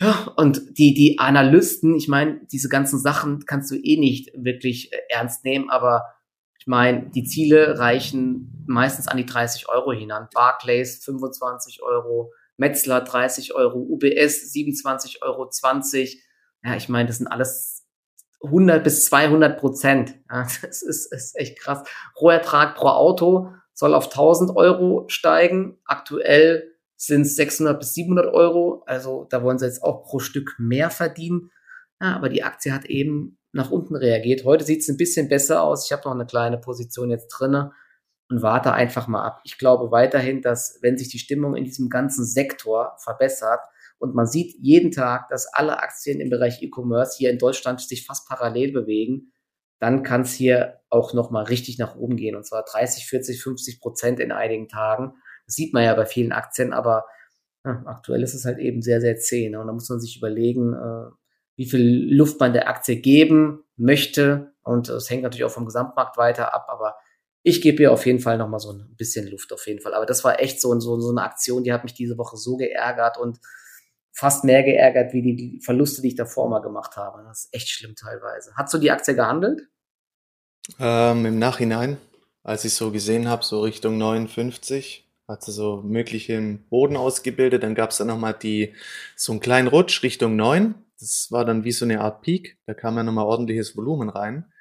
Ja, und die, die Analysten, ich meine, diese ganzen Sachen kannst du eh nicht wirklich äh, ernst nehmen, aber ich meine, die Ziele reichen meistens an die 30 Euro hinan. Barclays 25 Euro, Metzler 30 Euro, UBS 27 Euro 20. Ja, ich meine, das sind alles 100 bis 200 Prozent. Ja, das ist, ist echt krass. Rohertrag pro Auto soll auf 1000 Euro steigen. Aktuell sind es 600 bis 700 Euro. Also da wollen sie jetzt auch pro Stück mehr verdienen. Ja, aber die Aktie hat eben nach unten reagiert. Heute sieht es ein bisschen besser aus. Ich habe noch eine kleine Position jetzt drinne und warte einfach mal ab. Ich glaube weiterhin, dass wenn sich die Stimmung in diesem ganzen Sektor verbessert und man sieht jeden Tag, dass alle Aktien im Bereich E-Commerce hier in Deutschland sich fast parallel bewegen, dann kann es hier auch nochmal richtig nach oben gehen. Und zwar 30, 40, 50 Prozent in einigen Tagen. Das sieht man ja bei vielen Aktien, aber ja, aktuell ist es halt eben sehr, sehr zäh. Ne? Und da muss man sich überlegen, äh, wie viel Luft man der Aktie geben möchte. Und es hängt natürlich auch vom Gesamtmarkt weiter ab, aber ich gebe ihr auf jeden Fall noch mal so ein bisschen Luft auf jeden Fall. Aber das war echt so, so, so eine Aktion, die hat mich diese Woche so geärgert und fast mehr geärgert wie die Verluste, die ich davor mal gemacht habe. Das ist echt schlimm teilweise. Hast du die Aktie gehandelt? Ähm, Im Nachhinein, als ich so gesehen habe, so Richtung 59, hat sie so möglichen Boden ausgebildet. Dann gab es dann nochmal die, so einen kleinen Rutsch Richtung 9. Das war dann wie so eine Art Peak. Da kam ja nochmal ordentliches Volumen rein.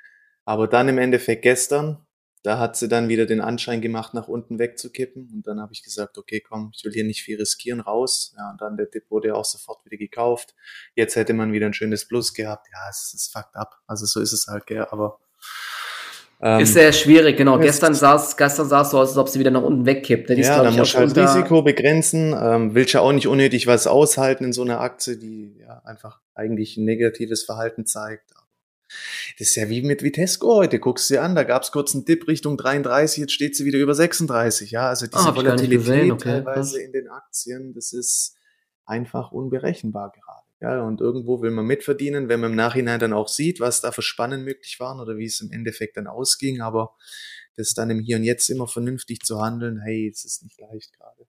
Aber dann im Endeffekt gestern da hat sie dann wieder den Anschein gemacht, nach unten wegzukippen. Und dann habe ich gesagt, okay, komm, ich will hier nicht viel riskieren, raus. Ja, und dann der Dip wurde auch sofort wieder gekauft. Jetzt hätte man wieder ein schönes Plus gehabt. Ja, es ist fucked up. Also so ist es halt, gell. Aber ähm, ist sehr schwierig, genau. Gestern sah es gestern sah's so aus, als ob sie wieder nach unten wegkippt. Die ja, da muss halt unter... Risiko begrenzen. Ähm, willst ja auch nicht unnötig was aushalten in so einer Aktie, die ja einfach eigentlich ein negatives Verhalten zeigt. Das ist ja wie mit Vitesco heute. Guckst du dir an, da gab es kurz einen Dip Richtung 33, jetzt steht sie wieder über 36. Ja, also diese ah, Volatilität okay. teilweise in den Aktien, das ist einfach unberechenbar gerade. Ja, und irgendwo will man mitverdienen, wenn man im Nachhinein dann auch sieht, was da für Spannen möglich waren oder wie es im Endeffekt dann ausging. Aber das dann im Hier und Jetzt immer vernünftig zu handeln, hey, es ist nicht leicht gerade.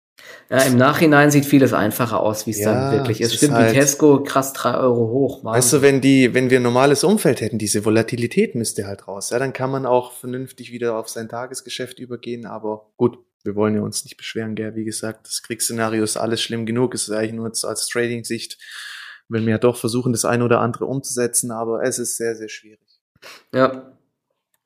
Ja, im Nachhinein sieht vieles einfacher aus, wie es ja, dann wirklich ist. Stimmt, halt, Tesco, krass drei Euro hoch. Mann. Weißt du, wenn die, wenn wir ein normales Umfeld hätten, diese Volatilität müsste halt raus. Ja, dann kann man auch vernünftig wieder auf sein Tagesgeschäft übergehen. Aber gut, wir wollen ja uns nicht beschweren, gell? Wie gesagt, das Kriegsszenario ist alles schlimm genug. Es ist eigentlich nur als Trading-Sicht, wenn wir ja doch versuchen, das eine oder andere umzusetzen. Aber es ist sehr, sehr schwierig. Ja,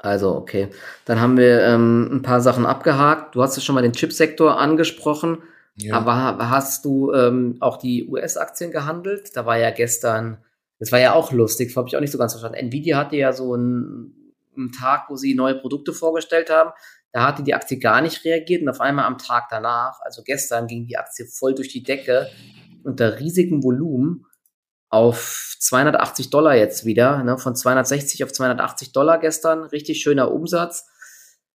also, okay. Dann haben wir ähm, ein paar Sachen abgehakt. Du hast ja schon mal den Chipsektor angesprochen. Ja. Aber hast du ähm, auch die US-Aktien gehandelt? Da war ja gestern, das war ja auch lustig, habe ich auch nicht so ganz verstanden. Nvidia hatte ja so einen, einen Tag, wo sie neue Produkte vorgestellt haben. Da hatte die Aktie gar nicht reagiert und auf einmal am Tag danach, also gestern, ging die Aktie voll durch die Decke unter riesigem Volumen auf 280 Dollar jetzt wieder, ne, von 260 auf 280 Dollar gestern, richtig schöner Umsatz.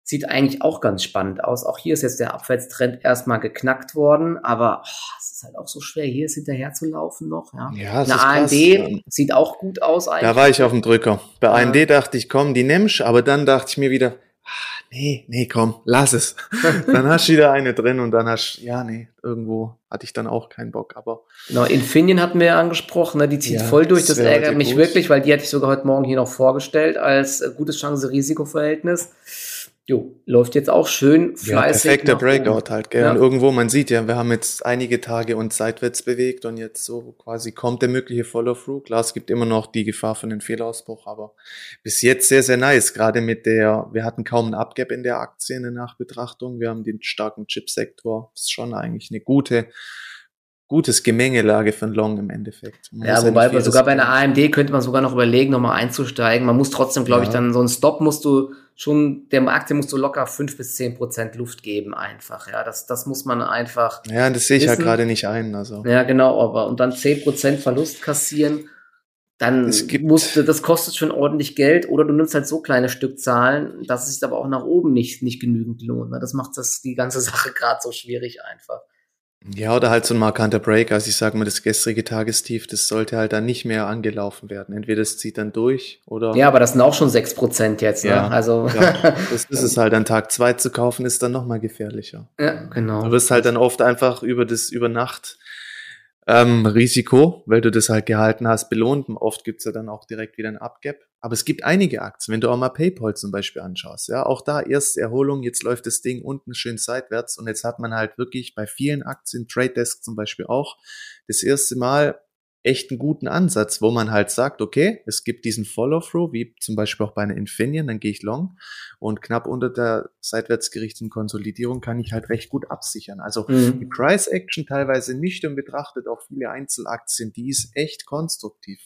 Sieht eigentlich auch ganz spannend aus. Auch hier ist jetzt der Abwärtstrend erstmal geknackt worden, aber oh, es ist halt auch so schwer, hier ist hinterher zu laufen noch. Ja, ja Eine AMD krass. sieht auch gut aus eigentlich. Da war ich auf dem Drücker. Bei ja. AMD dachte ich, komm, die nimmst, aber dann dachte ich mir wieder, ah, nee, nee, komm, lass es. dann hast du wieder eine drin und dann hast ja, nee, irgendwo hatte ich dann auch keinen Bock, aber. Genau, Infineon hatten wir ja angesprochen, ne? die zieht ja, voll durch, das, das ärgert mich gut. wirklich, weil die hatte ich sogar heute Morgen hier noch vorgestellt als äh, gutes Chance-Risiko-Verhältnis. Jo, läuft jetzt auch schön fleißig. Ja, perfekter Breakout halt, gell? Ja. Und irgendwo, man sieht ja, wir haben jetzt einige Tage uns seitwärts bewegt und jetzt so quasi kommt der mögliche Follow-through. Klar, es gibt immer noch die Gefahr von einem Fehlausbruch, aber bis jetzt sehr, sehr nice. Gerade mit der, wir hatten kaum einen Upgap in der Aktie in der Nachbetrachtung. Wir haben den starken Chipsektor. Das ist schon eigentlich eine gute, gutes Gemengelage von Long im Endeffekt. Man ja, wobei ja sogar bei einer AMD könnte man sogar noch überlegen, nochmal einzusteigen. Man muss trotzdem, glaube ja. ich, dann so einen Stop musst du schon, der Aktie musst du locker fünf bis zehn Prozent Luft geben einfach. Ja, das, das muss man einfach. Ja, das sehe ich halt gerade nicht ein. Also. Ja, genau, aber und dann zehn Prozent Verlust kassieren, dann musst du, das kostet schon ordentlich Geld oder du nimmst halt so kleine Stückzahlen, dass es sich aber auch nach oben nicht, nicht genügend lohnt. Ne? Das macht das die ganze Sache gerade so schwierig einfach. Ja, oder halt so ein markanter Break. Also ich sage mal, das gestrige Tagestief, das sollte halt dann nicht mehr angelaufen werden. Entweder es zieht dann durch oder. Ja, aber das sind auch schon sechs Prozent jetzt, ne? Ja, also. Ja, das ist es halt. An Tag zwei zu kaufen, ist dann nochmal gefährlicher. Ja, genau. Du wirst halt dann oft einfach über das, über Nacht ähm, Risiko, weil du das halt gehalten hast, belohnt. Oft gibt's ja dann auch direkt wieder ein Upgap. Aber es gibt einige Aktien, wenn du auch mal PayPal zum Beispiel anschaust, ja, auch da erste Erholung, jetzt läuft das Ding unten schön seitwärts und jetzt hat man halt wirklich bei vielen Aktien, Trade Desk zum Beispiel auch, das erste Mal echt einen guten Ansatz, wo man halt sagt, okay, es gibt diesen Follow-through, wie zum Beispiel auch bei einer Infineon, dann gehe ich long und knapp unter der seitwärts gerichteten Konsolidierung kann ich halt recht gut absichern. Also mhm. die Price Action teilweise nüchtern betrachtet, auch viele Einzelaktien, die ist echt konstruktiv.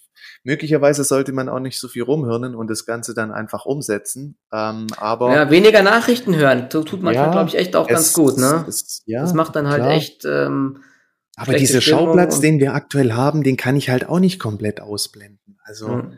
Möglicherweise sollte man auch nicht so viel rumhirnen und das Ganze dann einfach umsetzen. Ähm, aber ja, weniger Nachrichten hören, tut manchmal, ja, glaube ich, echt auch ganz gut. Ne? Es, ja, das macht dann halt klar. echt ähm, aber dieser Schauplatz, den wir aktuell haben, den kann ich halt auch nicht komplett ausblenden. Also, mhm.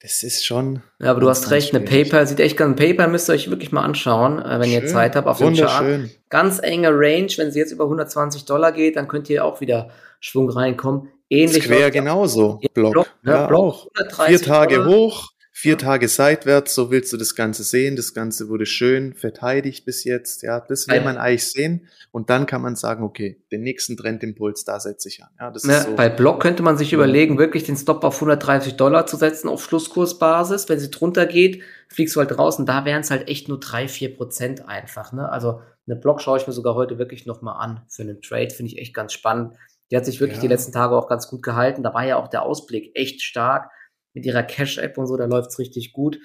das ist schon. Ja, aber du hast recht, eine PayPal sieht echt ganz, PayPal müsst ihr euch wirklich mal anschauen, äh, wenn Schön. ihr Zeit habt auf dem Chart. Ganz enge Range, wenn sie jetzt über 120 Dollar geht, dann könnt ihr auch wieder Schwung reinkommen. Ähnlich. Square genauso. Block. Block, ne? ja, Block Vier Tage Dollar. hoch, Vier Tage seitwärts, so willst du das Ganze sehen. Das Ganze wurde schön verteidigt bis jetzt. Ja, das will man eigentlich sehen. Und dann kann man sagen, okay, den nächsten Trendimpuls, da setze ich an. Ja, das ja, ist so. Bei Block könnte man sich überlegen, wirklich den Stop auf 130 Dollar zu setzen auf Schlusskursbasis. Wenn sie drunter geht, fliegst du halt draußen. Da wären es halt echt nur drei, vier Prozent einfach. Ne? Also eine Block schaue ich mir sogar heute wirklich nochmal an für einen Trade. Finde ich echt ganz spannend. Die hat sich wirklich ja. die letzten Tage auch ganz gut gehalten. Da war ja auch der Ausblick echt stark mit ihrer Cash-App und so, da läuft's richtig gut.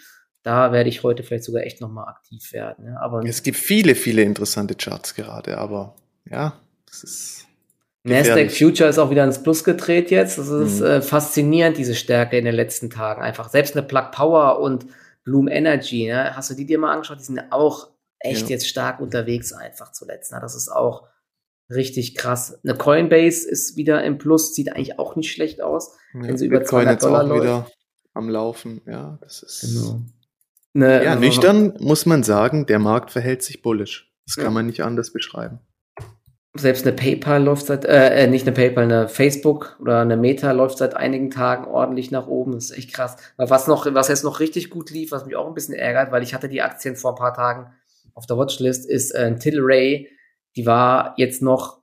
Da werde ich heute vielleicht sogar echt nochmal aktiv werden. Ja. Aber es gibt viele, viele interessante Charts gerade, aber ja, das ist. Nasdaq Future ist auch wieder ins Plus gedreht jetzt. Das ist mhm. äh, faszinierend, diese Stärke in den letzten Tagen. Einfach selbst eine Plug Power und Bloom Energy, ne? hast du die dir mal angeschaut? Die sind auch echt ja. jetzt stark unterwegs einfach zuletzt. Ne? Das ist auch richtig krass. Eine Coinbase ist wieder im Plus, sieht eigentlich auch nicht schlecht aus. Ja, wenn sie über Bitcoin 200 Dollar auch läuft. wieder am Laufen. Ja, das ist. Genau. Ne, ja, nüchtern muss man sagen, der Markt verhält sich bullisch. Das kann ja. man nicht anders beschreiben. Selbst eine PayPal läuft seit, äh, äh, nicht eine PayPal, eine Facebook oder eine Meta läuft seit einigen Tagen ordentlich nach oben. Das ist echt krass. Was noch, was jetzt noch richtig gut lief, was mich auch ein bisschen ärgert, weil ich hatte die Aktien vor ein paar Tagen auf der Watchlist, ist äh, Tilray. Die war jetzt noch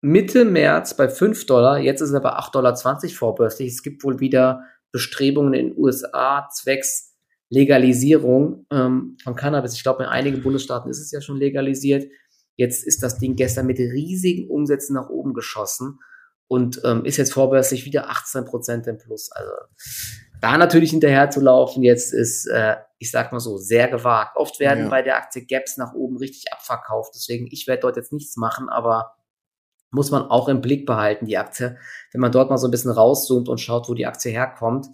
Mitte März bei 5 Dollar, jetzt ist es aber 8,20 Dollar vorbörslich. Es gibt wohl wieder Bestrebungen in den USA zwecks Legalisierung ähm, von Cannabis. Ich glaube, in einigen Bundesstaaten ist es ja schon legalisiert. Jetzt ist das Ding gestern mit riesigen Umsätzen nach oben geschossen und ähm, ist jetzt vorbörslich wieder 18 Prozent im Plus. Also da natürlich hinterher zu laufen, jetzt ist, äh, ich sag mal so, sehr gewagt. Oft werden ja. bei der Aktie Gaps nach oben richtig abverkauft. Deswegen, ich werde dort jetzt nichts machen, aber muss man auch im Blick behalten, die Aktie. Wenn man dort mal so ein bisschen rauszoomt und schaut, wo die Aktie herkommt.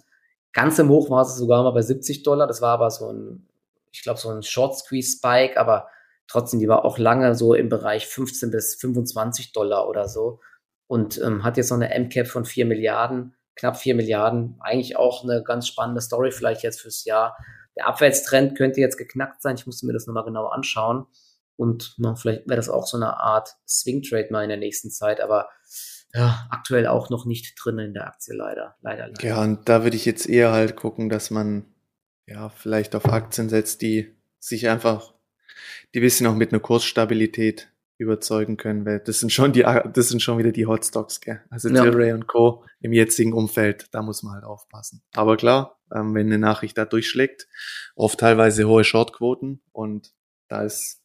Ganz im Hoch war es sogar mal bei 70 Dollar. Das war aber so ein, ich glaube, so ein Short Squeeze Spike, aber trotzdem, die war auch lange so im Bereich 15 bis 25 Dollar oder so. Und ähm, hat jetzt noch eine MCAP von 4 Milliarden, knapp 4 Milliarden. Eigentlich auch eine ganz spannende Story vielleicht jetzt fürs Jahr. Der Abwärtstrend könnte jetzt geknackt sein. Ich musste mir das nochmal genau anschauen. Und na, vielleicht wäre das auch so eine Art Swing Trade mal in der nächsten Zeit, aber ja, aktuell auch noch nicht drin in der Aktie, leider. Leider, leider. Ja, und da würde ich jetzt eher halt gucken, dass man ja vielleicht auf Aktien setzt, die sich einfach, die bisschen auch mit einer Kursstabilität überzeugen können, weil das sind schon die, das sind schon wieder die Hotstocks, gell? Also ja. Tilray und Co. im jetzigen Umfeld, da muss man halt aufpassen. Aber klar, ähm, wenn eine Nachricht da durchschlägt, oft teilweise hohe Shortquoten und da ist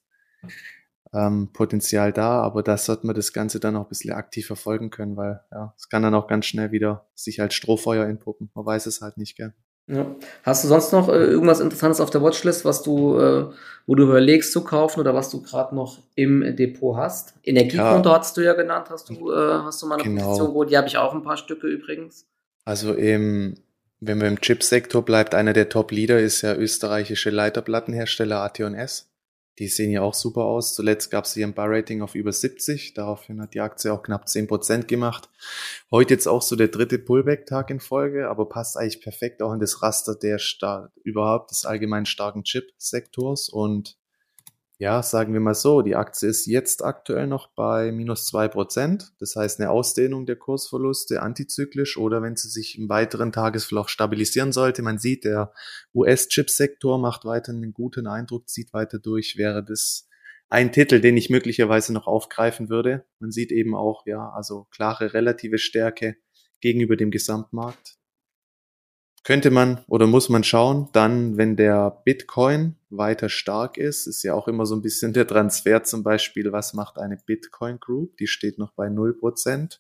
ähm, Potenzial da, aber da sollte man das Ganze dann auch ein bisschen aktiv verfolgen können, weil ja, es kann dann auch ganz schnell wieder sich als Strohfeuer entpuppen. Man weiß es halt nicht, gell? Ja. Hast du sonst noch äh, irgendwas Interessantes auf der Watchlist, was du, äh, wo du überlegst zu kaufen oder was du gerade noch im Depot hast? Energiekonto ja. hast du ja genannt, hast du, äh, hast du mal eine genau. Position geholt? Die habe ich auch ein paar Stücke übrigens. Also im, wenn wir im Chipsektor bleibt, einer der Top-Leader ist ja österreichische Leiterplattenhersteller AT&S. Die sehen ja auch super aus. Zuletzt gab es hier ein Bar-Rating auf über 70. Daraufhin hat die Aktie auch knapp 10% gemacht. Heute jetzt auch so der dritte Pullback-Tag in Folge, aber passt eigentlich perfekt auch in das Raster der Star überhaupt des allgemein starken Chip-Sektors. Und ja, sagen wir mal so, die Aktie ist jetzt aktuell noch bei minus zwei Prozent. Das heißt eine Ausdehnung der Kursverluste antizyklisch oder wenn sie sich im weiteren Tagesverlauf stabilisieren sollte. Man sieht, der US-Chip-Sektor macht weiter einen guten Eindruck, zieht weiter durch, wäre das ein Titel, den ich möglicherweise noch aufgreifen würde. Man sieht eben auch, ja, also klare relative Stärke gegenüber dem Gesamtmarkt könnte man oder muss man schauen, dann, wenn der Bitcoin weiter stark ist, ist ja auch immer so ein bisschen der Transfer zum Beispiel, was macht eine Bitcoin Group? Die steht noch bei 0%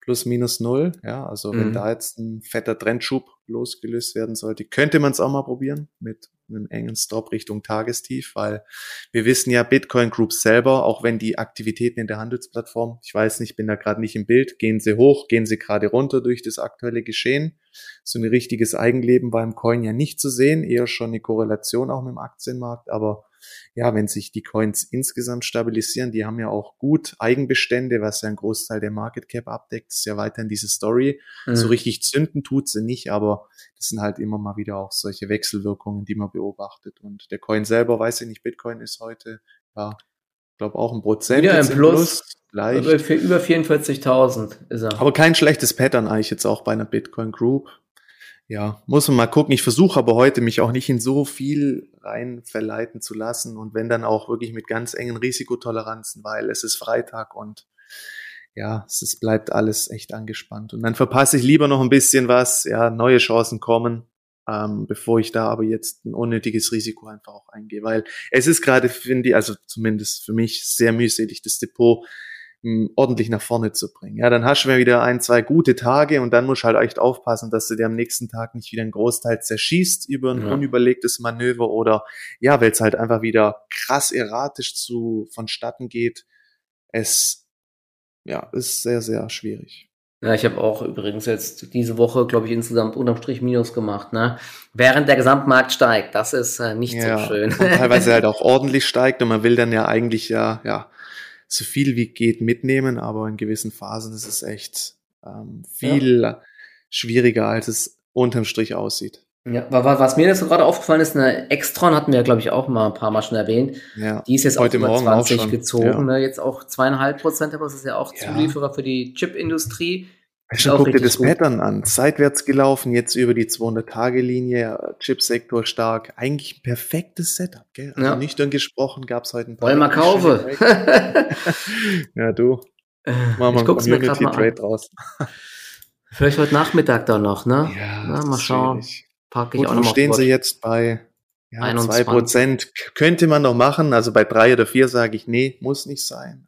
plus minus null. Ja, also mhm. wenn da jetzt ein fetter Trendschub losgelöst werden sollte, könnte man es auch mal probieren mit einem engen Stop Richtung Tagestief, weil wir wissen ja, Bitcoin Groups selber, auch wenn die Aktivitäten in der Handelsplattform, ich weiß nicht, bin da gerade nicht im Bild, gehen sie hoch, gehen sie gerade runter durch das aktuelle Geschehen. So ein richtiges Eigenleben war im Coin ja nicht zu sehen, eher schon eine Korrelation auch mit dem Aktienmarkt, aber ja, wenn sich die Coins insgesamt stabilisieren, die haben ja auch gut Eigenbestände, was ja ein Großteil der Market Cap abdeckt, ist ja weiterhin diese Story. Mhm. So richtig zünden tut sie nicht, aber das sind halt immer mal wieder auch solche Wechselwirkungen, die man beobachtet. Und der Coin selber, weiß ich nicht, Bitcoin ist heute, ja, glaube auch ein Prozent. Wieder ein Plus. Plus Für über 44.000 ist er. Aber kein schlechtes Pattern eigentlich jetzt auch bei einer Bitcoin Group. Ja, muss man mal gucken. Ich versuche aber heute mich auch nicht in so viel rein verleiten zu lassen und wenn dann auch wirklich mit ganz engen Risikotoleranzen, weil es ist Freitag und ja, es bleibt alles echt angespannt. Und dann verpasse ich lieber noch ein bisschen was, ja, neue Chancen kommen, ähm, bevor ich da aber jetzt ein unnötiges Risiko einfach auch eingehe. Weil es ist gerade, finde ich, also zumindest für mich sehr mühselig, das Depot mh, ordentlich nach vorne zu bringen. Ja, dann hast du wieder ein, zwei gute Tage und dann musst du halt echt aufpassen, dass du dir am nächsten Tag nicht wieder einen Großteil zerschießt über ein ja. unüberlegtes Manöver oder ja, weil es halt einfach wieder krass erratisch zu vonstatten geht. Es ja, ist sehr, sehr schwierig. Ja, ich habe auch übrigens jetzt diese Woche, glaube ich, insgesamt unterm Strich Minus gemacht, ne? Während der Gesamtmarkt steigt. Das ist äh, nicht ja, so schön. Und teilweise halt auch ordentlich steigt und man will dann ja eigentlich ja, ja, so viel wie geht mitnehmen, aber in gewissen Phasen ist es echt ähm, viel ja. schwieriger, als es unterm Strich aussieht. Ja, was mir jetzt gerade aufgefallen ist, eine Extron hatten wir glaube ich, auch mal ein paar Mal schon erwähnt. Ja, die ist jetzt heute auch über 20 auch gezogen, ja. ne? jetzt auch zweieinhalb Prozent, aber das ist ja auch. Zulieferer für die Chipindustrie. Schon guck dir das gut. Pattern an. Seitwärts gelaufen, jetzt über die 200-Tage-Linie, Chipsektor stark. Eigentlich ein perfektes Setup, gell? Also ja. nüchtern gesprochen gab es heute ein paar. Wollen wir kaufen? ja, du. Äh, Machen wir einen Community-Trade draus. Vielleicht heute Nachmittag dann noch, ne? Ja, Na, mal schauen. Packe ich Gut, auch noch stehen sie jetzt bei ja, 21. 2%. Könnte man noch machen. Also bei drei oder vier sage ich, nee, muss nicht sein.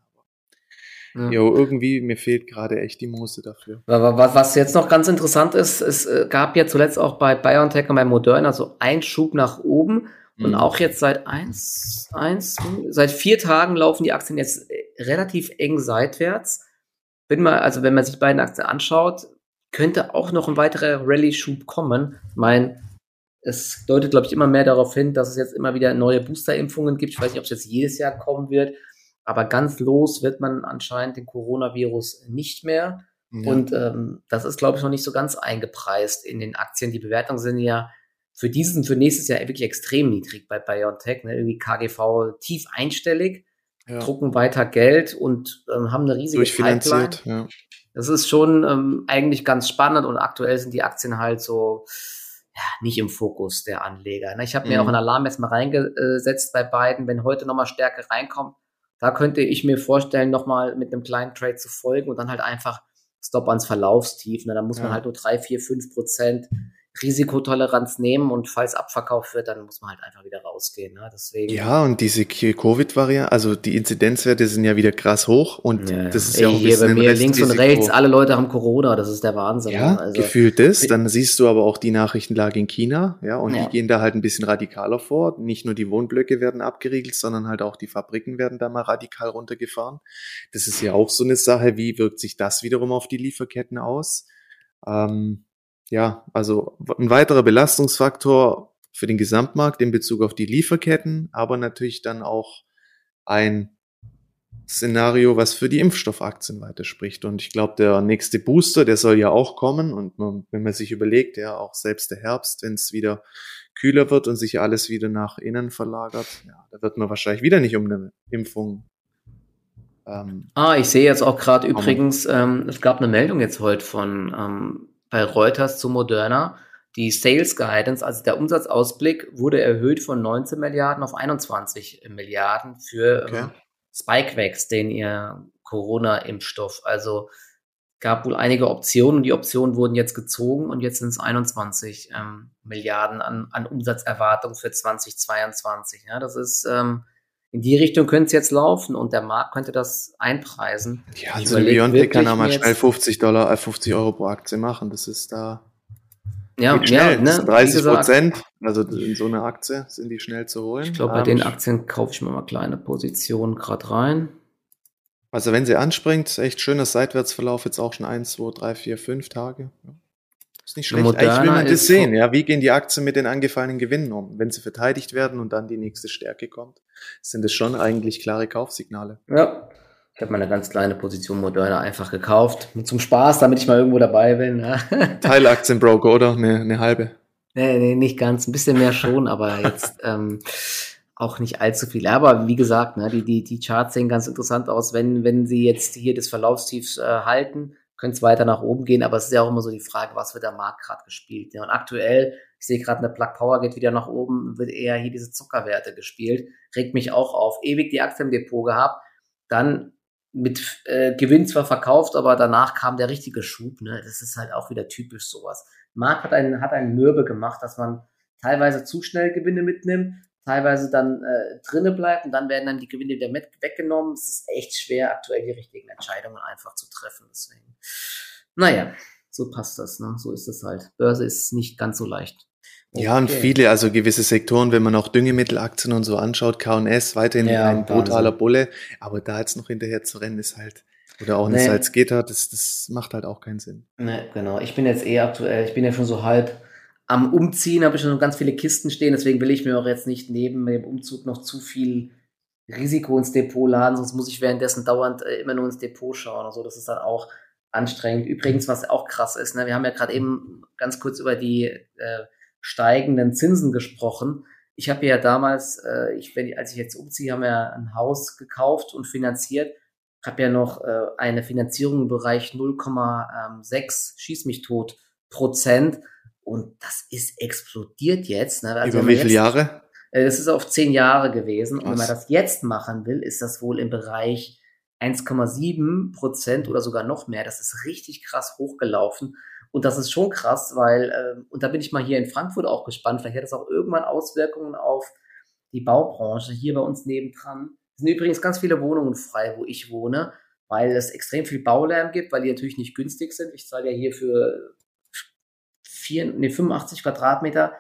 Ja. Jo, irgendwie, mir fehlt gerade echt die Muße dafür. Was jetzt noch ganz interessant ist, es äh, gab ja zuletzt auch bei BioNTech und bei Moderna so einen Schub nach oben. Und mhm. auch jetzt seit eins, eins, seit vier Tagen laufen die Aktien jetzt äh, relativ eng seitwärts. Bin mal, also wenn man sich beiden Aktien anschaut, könnte auch noch ein weiterer Rallye-Schub kommen. Ich meine, es deutet, glaube ich, immer mehr darauf hin, dass es jetzt immer wieder neue Booster-Impfungen gibt. Ich weiß nicht, ob es jetzt jedes Jahr kommen wird, aber ganz los wird man anscheinend den Coronavirus nicht mehr. Ja. Und ähm, das ist, glaube ich, noch nicht so ganz eingepreist in den Aktien. Die Bewertungen sind ja für diesen, für nächstes Jahr wirklich extrem niedrig bei BioNTech. Ne? Irgendwie KGV tief einstellig, ja. drucken weiter Geld und ähm, haben eine riesige Pipeline. Ja. Das ist schon ähm, eigentlich ganz spannend und aktuell sind die Aktien halt so ja, nicht im Fokus der Anleger. Ne? Ich habe mir mhm. auch einen Alarm jetzt mal reingesetzt bei beiden, wenn heute nochmal Stärke reinkommt. Da könnte ich mir vorstellen, nochmal mit einem kleinen Trade zu folgen und dann halt einfach Stop ans Verlaufstief. Ne? Da muss ja. man halt nur drei, vier, fünf Prozent Risikotoleranz nehmen und falls abverkauft wird, dann muss man halt einfach wieder rausgehen. Ne? Deswegen. Ja, und diese Covid-Variante, also die Inzidenzwerte sind ja wieder krass hoch und ja, das ist ja auch ein hier bei mir links und rechts, alle Leute haben Corona, das ist der Wahnsinn. Ja, ne? also, gefühlt das. Dann siehst du aber auch die Nachrichtenlage in China, ja, und ja. die gehen da halt ein bisschen radikaler vor. Nicht nur die Wohnblöcke werden abgeriegelt, sondern halt auch die Fabriken werden da mal radikal runtergefahren. Das ist ja auch so eine Sache, wie wirkt sich das wiederum auf die Lieferketten aus? Ähm, ja, also ein weiterer Belastungsfaktor für den Gesamtmarkt in Bezug auf die Lieferketten, aber natürlich dann auch ein Szenario, was für die Impfstoffaktien weiterspricht. Und ich glaube, der nächste Booster, der soll ja auch kommen. Und man, wenn man sich überlegt, ja, auch selbst der Herbst, wenn es wieder kühler wird und sich alles wieder nach innen verlagert, ja, da wird man wahrscheinlich wieder nicht um eine Impfung. Ähm, ah, ich sehe jetzt auch gerade übrigens, ähm, es gab eine Meldung jetzt heute von ähm, bei Reuters zu Moderna. Die Sales Guidance, also der Umsatzausblick, wurde erhöht von 19 Milliarden auf 21 Milliarden für okay. ähm, Spikevax, den ihr Corona-Impfstoff. Also gab wohl einige Optionen und die Optionen wurden jetzt gezogen und jetzt sind es 21 ähm, Milliarden an, an Umsatzerwartung für 2022. Ja, das ist ähm, in die Richtung könnte es jetzt laufen und der Markt könnte das einpreisen. Ja, also Biontech kann auch mal schnell 50 Dollar, äh, 50 Euro pro Aktie machen. Das ist da. Ja, schnell. Ja, ne? 30 Prozent. Also in so einer Aktie sind die schnell zu holen. Ich glaube, bei den Aktien kaufe ich mir mal kleine Positionen gerade rein. Also wenn sie anspringt, echt schöner Seitwärtsverlauf, jetzt auch schon 1, 2, 3, 4, 5 Tage. Ja. Ist nicht schlecht. Moderna Eigentlich will man das sehen, ja. Wie gehen die Aktien mit den angefallenen Gewinnen um? Wenn sie verteidigt werden und dann die nächste Stärke kommt, sind es schon eigentlich klare Kaufsignale. Ja. Ich habe meine ganz kleine Position Moderna einfach gekauft. Zum Spaß, damit ich mal irgendwo dabei bin. Teilaktienbroker, oder? Eine, eine halbe. Nee, nee, nicht ganz. Ein bisschen mehr schon, aber jetzt ähm, auch nicht allzu viel. Aber wie gesagt, ne, die, die, die Charts sehen ganz interessant aus. Wenn, wenn sie jetzt hier des Verlaufstiefs äh, halten, könnte es weiter nach oben gehen, aber es ist ja auch immer so die Frage, was wird der Markt gerade gespielt. Ja, und aktuell, ich sehe gerade, eine Plug Power geht wieder nach oben, wird eher hier diese Zuckerwerte gespielt, regt mich auch auf. Ewig die Aktie im Depot gehabt, dann mit äh, Gewinn zwar verkauft, aber danach kam der richtige Schub. Ne? Das ist halt auch wieder typisch sowas. Markt hat einen, hat einen Mürbe gemacht, dass man teilweise zu schnell Gewinne mitnimmt, teilweise dann äh, drinne bleibt und dann werden dann die Gewinne wieder mit weggenommen. Es ist echt schwer, aktuell die richtigen Entscheidungen einfach zu treffen. Deswegen, naja, so passt das. Ne? So ist es halt. Börse ist nicht ganz so leicht. Okay. Ja, und viele, also gewisse Sektoren, wenn man auch Düngemittelaktien und so anschaut, K&S weiterhin ja, ein brutaler Bulle, aber da jetzt noch hinterher zu rennen, ist halt, oder auch eine nee. Salzgitter, das, das macht halt auch keinen Sinn. Nee, genau. Ich bin jetzt eh aktuell, ich bin ja schon so halb am Umziehen habe ich schon ganz viele Kisten stehen, deswegen will ich mir auch jetzt nicht neben dem Umzug noch zu viel Risiko ins Depot laden, sonst muss ich währenddessen dauernd äh, immer nur ins Depot schauen. Also das ist dann auch anstrengend. Übrigens, was auch krass ist, ne, wir haben ja gerade eben ganz kurz über die äh, steigenden Zinsen gesprochen. Ich habe ja damals, äh, ich, wenn, als ich jetzt umziehe, haben wir ein Haus gekauft und finanziert. Habe ja noch äh, eine Finanzierung im Bereich 0,6 schieß mich tot Prozent. Und das ist explodiert jetzt. Ne? Also Über wie viele Jahre? Äh, das ist auf zehn Jahre gewesen. Was? Und wenn man das jetzt machen will, ist das wohl im Bereich 1,7 Prozent oder sogar noch mehr. Das ist richtig krass hochgelaufen. Und das ist schon krass, weil, äh, und da bin ich mal hier in Frankfurt auch gespannt, vielleicht hat das auch irgendwann Auswirkungen auf die Baubranche hier bei uns nebendran. Es sind übrigens ganz viele Wohnungen frei, wo ich wohne, weil es extrem viel Baulärm gibt, weil die natürlich nicht günstig sind. Ich zahle ja hier für vier, nee, 85 Quadratmeter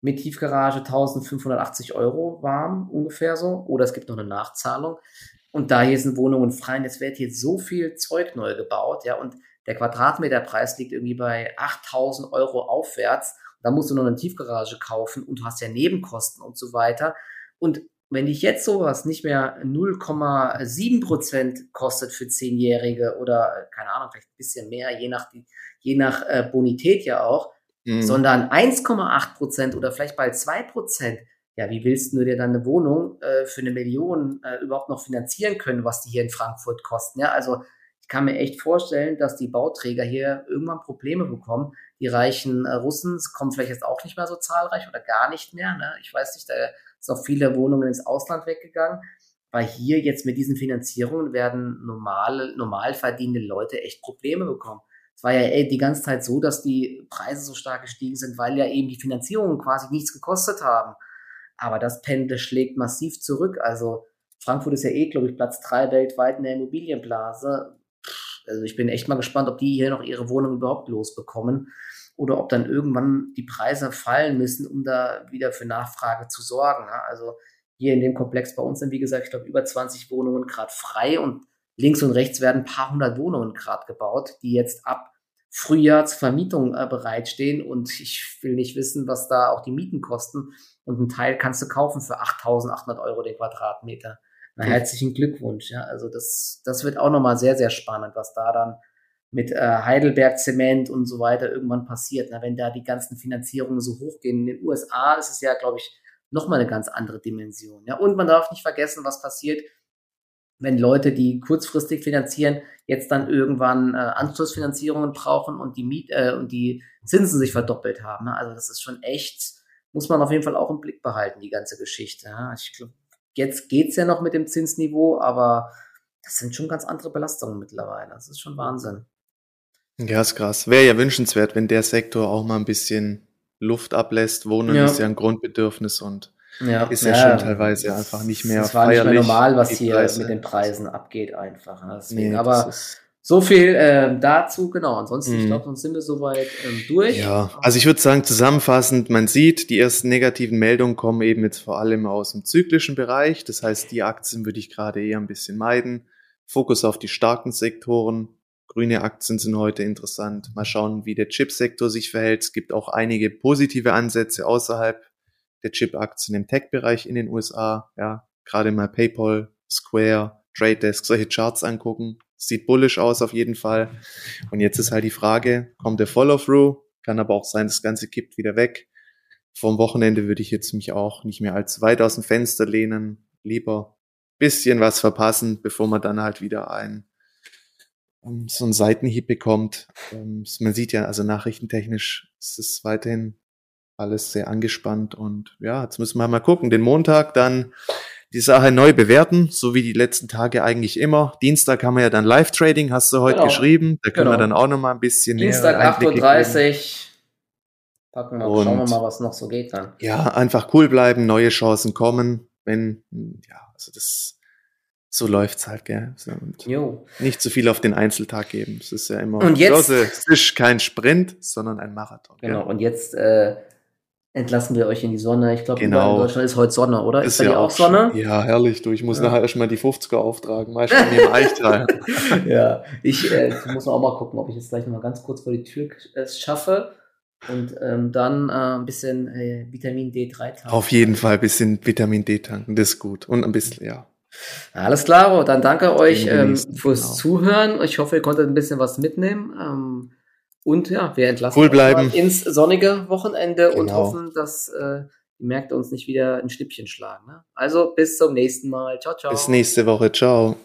mit Tiefgarage 1580 Euro warm ungefähr so. Oder es gibt noch eine Nachzahlung. Und da hier sind Wohnungen frei und jetzt wird hier so viel Zeug neu gebaut, ja, und der Quadratmeterpreis liegt irgendwie bei 8000 Euro aufwärts. Da musst du noch eine Tiefgarage kaufen und du hast ja Nebenkosten und so weiter. Und wenn dich jetzt sowas nicht mehr 0,7 Prozent kostet für Zehnjährige oder keine Ahnung, vielleicht ein bisschen mehr, je nach, je nach äh, Bonität ja auch, mhm. sondern 1,8 Prozent oder vielleicht bald 2 Prozent. Ja, wie willst du dir dann eine Wohnung äh, für eine Million äh, überhaupt noch finanzieren können, was die hier in Frankfurt kosten? Ja, also ich kann mir echt vorstellen, dass die Bauträger hier irgendwann Probleme bekommen. Die reichen äh, Russen kommen vielleicht jetzt auch nicht mehr so zahlreich oder gar nicht mehr. Ne? Ich weiß nicht, da sind auch viele Wohnungen ins Ausland weggegangen. Weil hier jetzt mit diesen Finanzierungen werden normale, normal verdienende Leute echt Probleme bekommen. Es war ja ey, die ganze Zeit so, dass die Preise so stark gestiegen sind, weil ja eben die Finanzierungen quasi nichts gekostet haben. Aber das Pendel schlägt massiv zurück. Also Frankfurt ist ja eh, glaube ich, Platz drei weltweit in der Immobilienblase. Also ich bin echt mal gespannt, ob die hier noch ihre Wohnung überhaupt losbekommen oder ob dann irgendwann die Preise fallen müssen, um da wieder für Nachfrage zu sorgen. Also hier in dem Komplex bei uns sind, wie gesagt, ich glaube, über 20 Wohnungen gerade frei und links und rechts werden ein paar hundert Wohnungen gerade gebaut, die jetzt ab Frühjahr zur Vermietung äh, bereitstehen und ich will nicht wissen, was da auch die Mieten kosten und einen Teil kannst du kaufen für 8.800 Euro den Quadratmeter. Na, herzlichen Glückwunsch. Ja, also das, das wird auch nochmal sehr, sehr spannend, was da dann mit äh, Heidelberg Zement und so weiter irgendwann passiert. Na, wenn da die ganzen Finanzierungen so hochgehen. In den USA ist es ja, glaube ich, nochmal eine ganz andere Dimension. Ja, und man darf nicht vergessen, was passiert, wenn Leute, die kurzfristig finanzieren, jetzt dann irgendwann äh, Anschlussfinanzierungen brauchen und die Miet äh, und die Zinsen sich verdoppelt haben. Also das ist schon echt, muss man auf jeden Fall auch im Blick behalten, die ganze Geschichte. Ich glaube, jetzt geht's ja noch mit dem Zinsniveau, aber das sind schon ganz andere Belastungen mittlerweile. Das ist schon Wahnsinn. Ja, ist krass. Wäre ja wünschenswert, wenn der Sektor auch mal ein bisschen Luft ablässt. Wohnen ja. ist ja ein Grundbedürfnis und ja, ist ja, ja, schon teilweise einfach nicht mehr Das war nicht mehr normal, was hier Preise. mit den Preisen abgeht einfach. Ne? Deswegen, nee, aber so viel äh, dazu, genau. Ansonsten, mhm. ich glaube, sonst sind wir soweit ähm, durch. Ja, also ich würde sagen, zusammenfassend, man sieht, die ersten negativen Meldungen kommen eben jetzt vor allem aus dem zyklischen Bereich. Das heißt, die Aktien würde ich gerade eher ein bisschen meiden. Fokus auf die starken Sektoren. Grüne Aktien sind heute interessant. Mal schauen, wie der Chipsektor sich verhält. Es gibt auch einige positive Ansätze außerhalb der Chip-Aktien im Tech-Bereich in den USA. Ja, gerade mal PayPal, Square, Trade Desk, solche Charts angucken. Sieht bullish aus auf jeden Fall. Und jetzt ist halt die Frage, kommt der Follow-through? Kann aber auch sein, das Ganze kippt wieder weg. Vom Wochenende würde ich jetzt mich auch nicht mehr allzu weit aus dem Fenster lehnen. Lieber bisschen was verpassen, bevor man dann halt wieder ein ähm, so einen Seitenhieb bekommt. Ähm, man sieht ja, also nachrichtentechnisch ist es weiterhin alles sehr angespannt und ja, jetzt müssen wir mal gucken. Den Montag dann die Sache neu bewerten, so wie die letzten Tage eigentlich immer. Dienstag haben wir ja dann Live-Trading, hast du heute genau. geschrieben. Da können genau. wir dann auch noch mal ein bisschen Dienstag 8.30 Uhr. Packen wir, und, schauen wir mal, was noch so geht dann. Ja, einfach cool bleiben, neue Chancen kommen. Wenn, ja, also das, so läuft's halt, gell. Jo. Nicht zu viel auf den Einzeltag geben. Es ist ja immer, und jetzt, es ist kein Sprint, sondern ein Marathon. Genau, gell? und jetzt, äh, entlassen wir euch in die Sonne. Ich glaube, genau. in Deutschland ist heute Sonne, oder? Ist, ist ja auch Sonne? Ja, herrlich. Du, ich muss ja. nachher erstmal die 50er auftragen. Schon im Eichtal. ja, ich äh, muss auch mal gucken, ob ich jetzt gleich noch mal ganz kurz vor die Tür es äh, schaffe. Und ähm, dann äh, ein bisschen äh, Vitamin D3 tanken. Auf jeden Fall ein bisschen Vitamin D tanken, das ist gut. Und ein bisschen, ja. Alles klar, dann danke euch ähm, fürs genau. Zuhören. Ich hoffe, ihr konntet ein bisschen was mitnehmen. Ähm, und ja, wir entlassen cool bleiben. ins sonnige Wochenende genau. und hoffen, dass äh, die Märkte uns nicht wieder ein Schnippchen schlagen. Ne? Also bis zum nächsten Mal. Ciao, ciao. Bis nächste Woche. Ciao.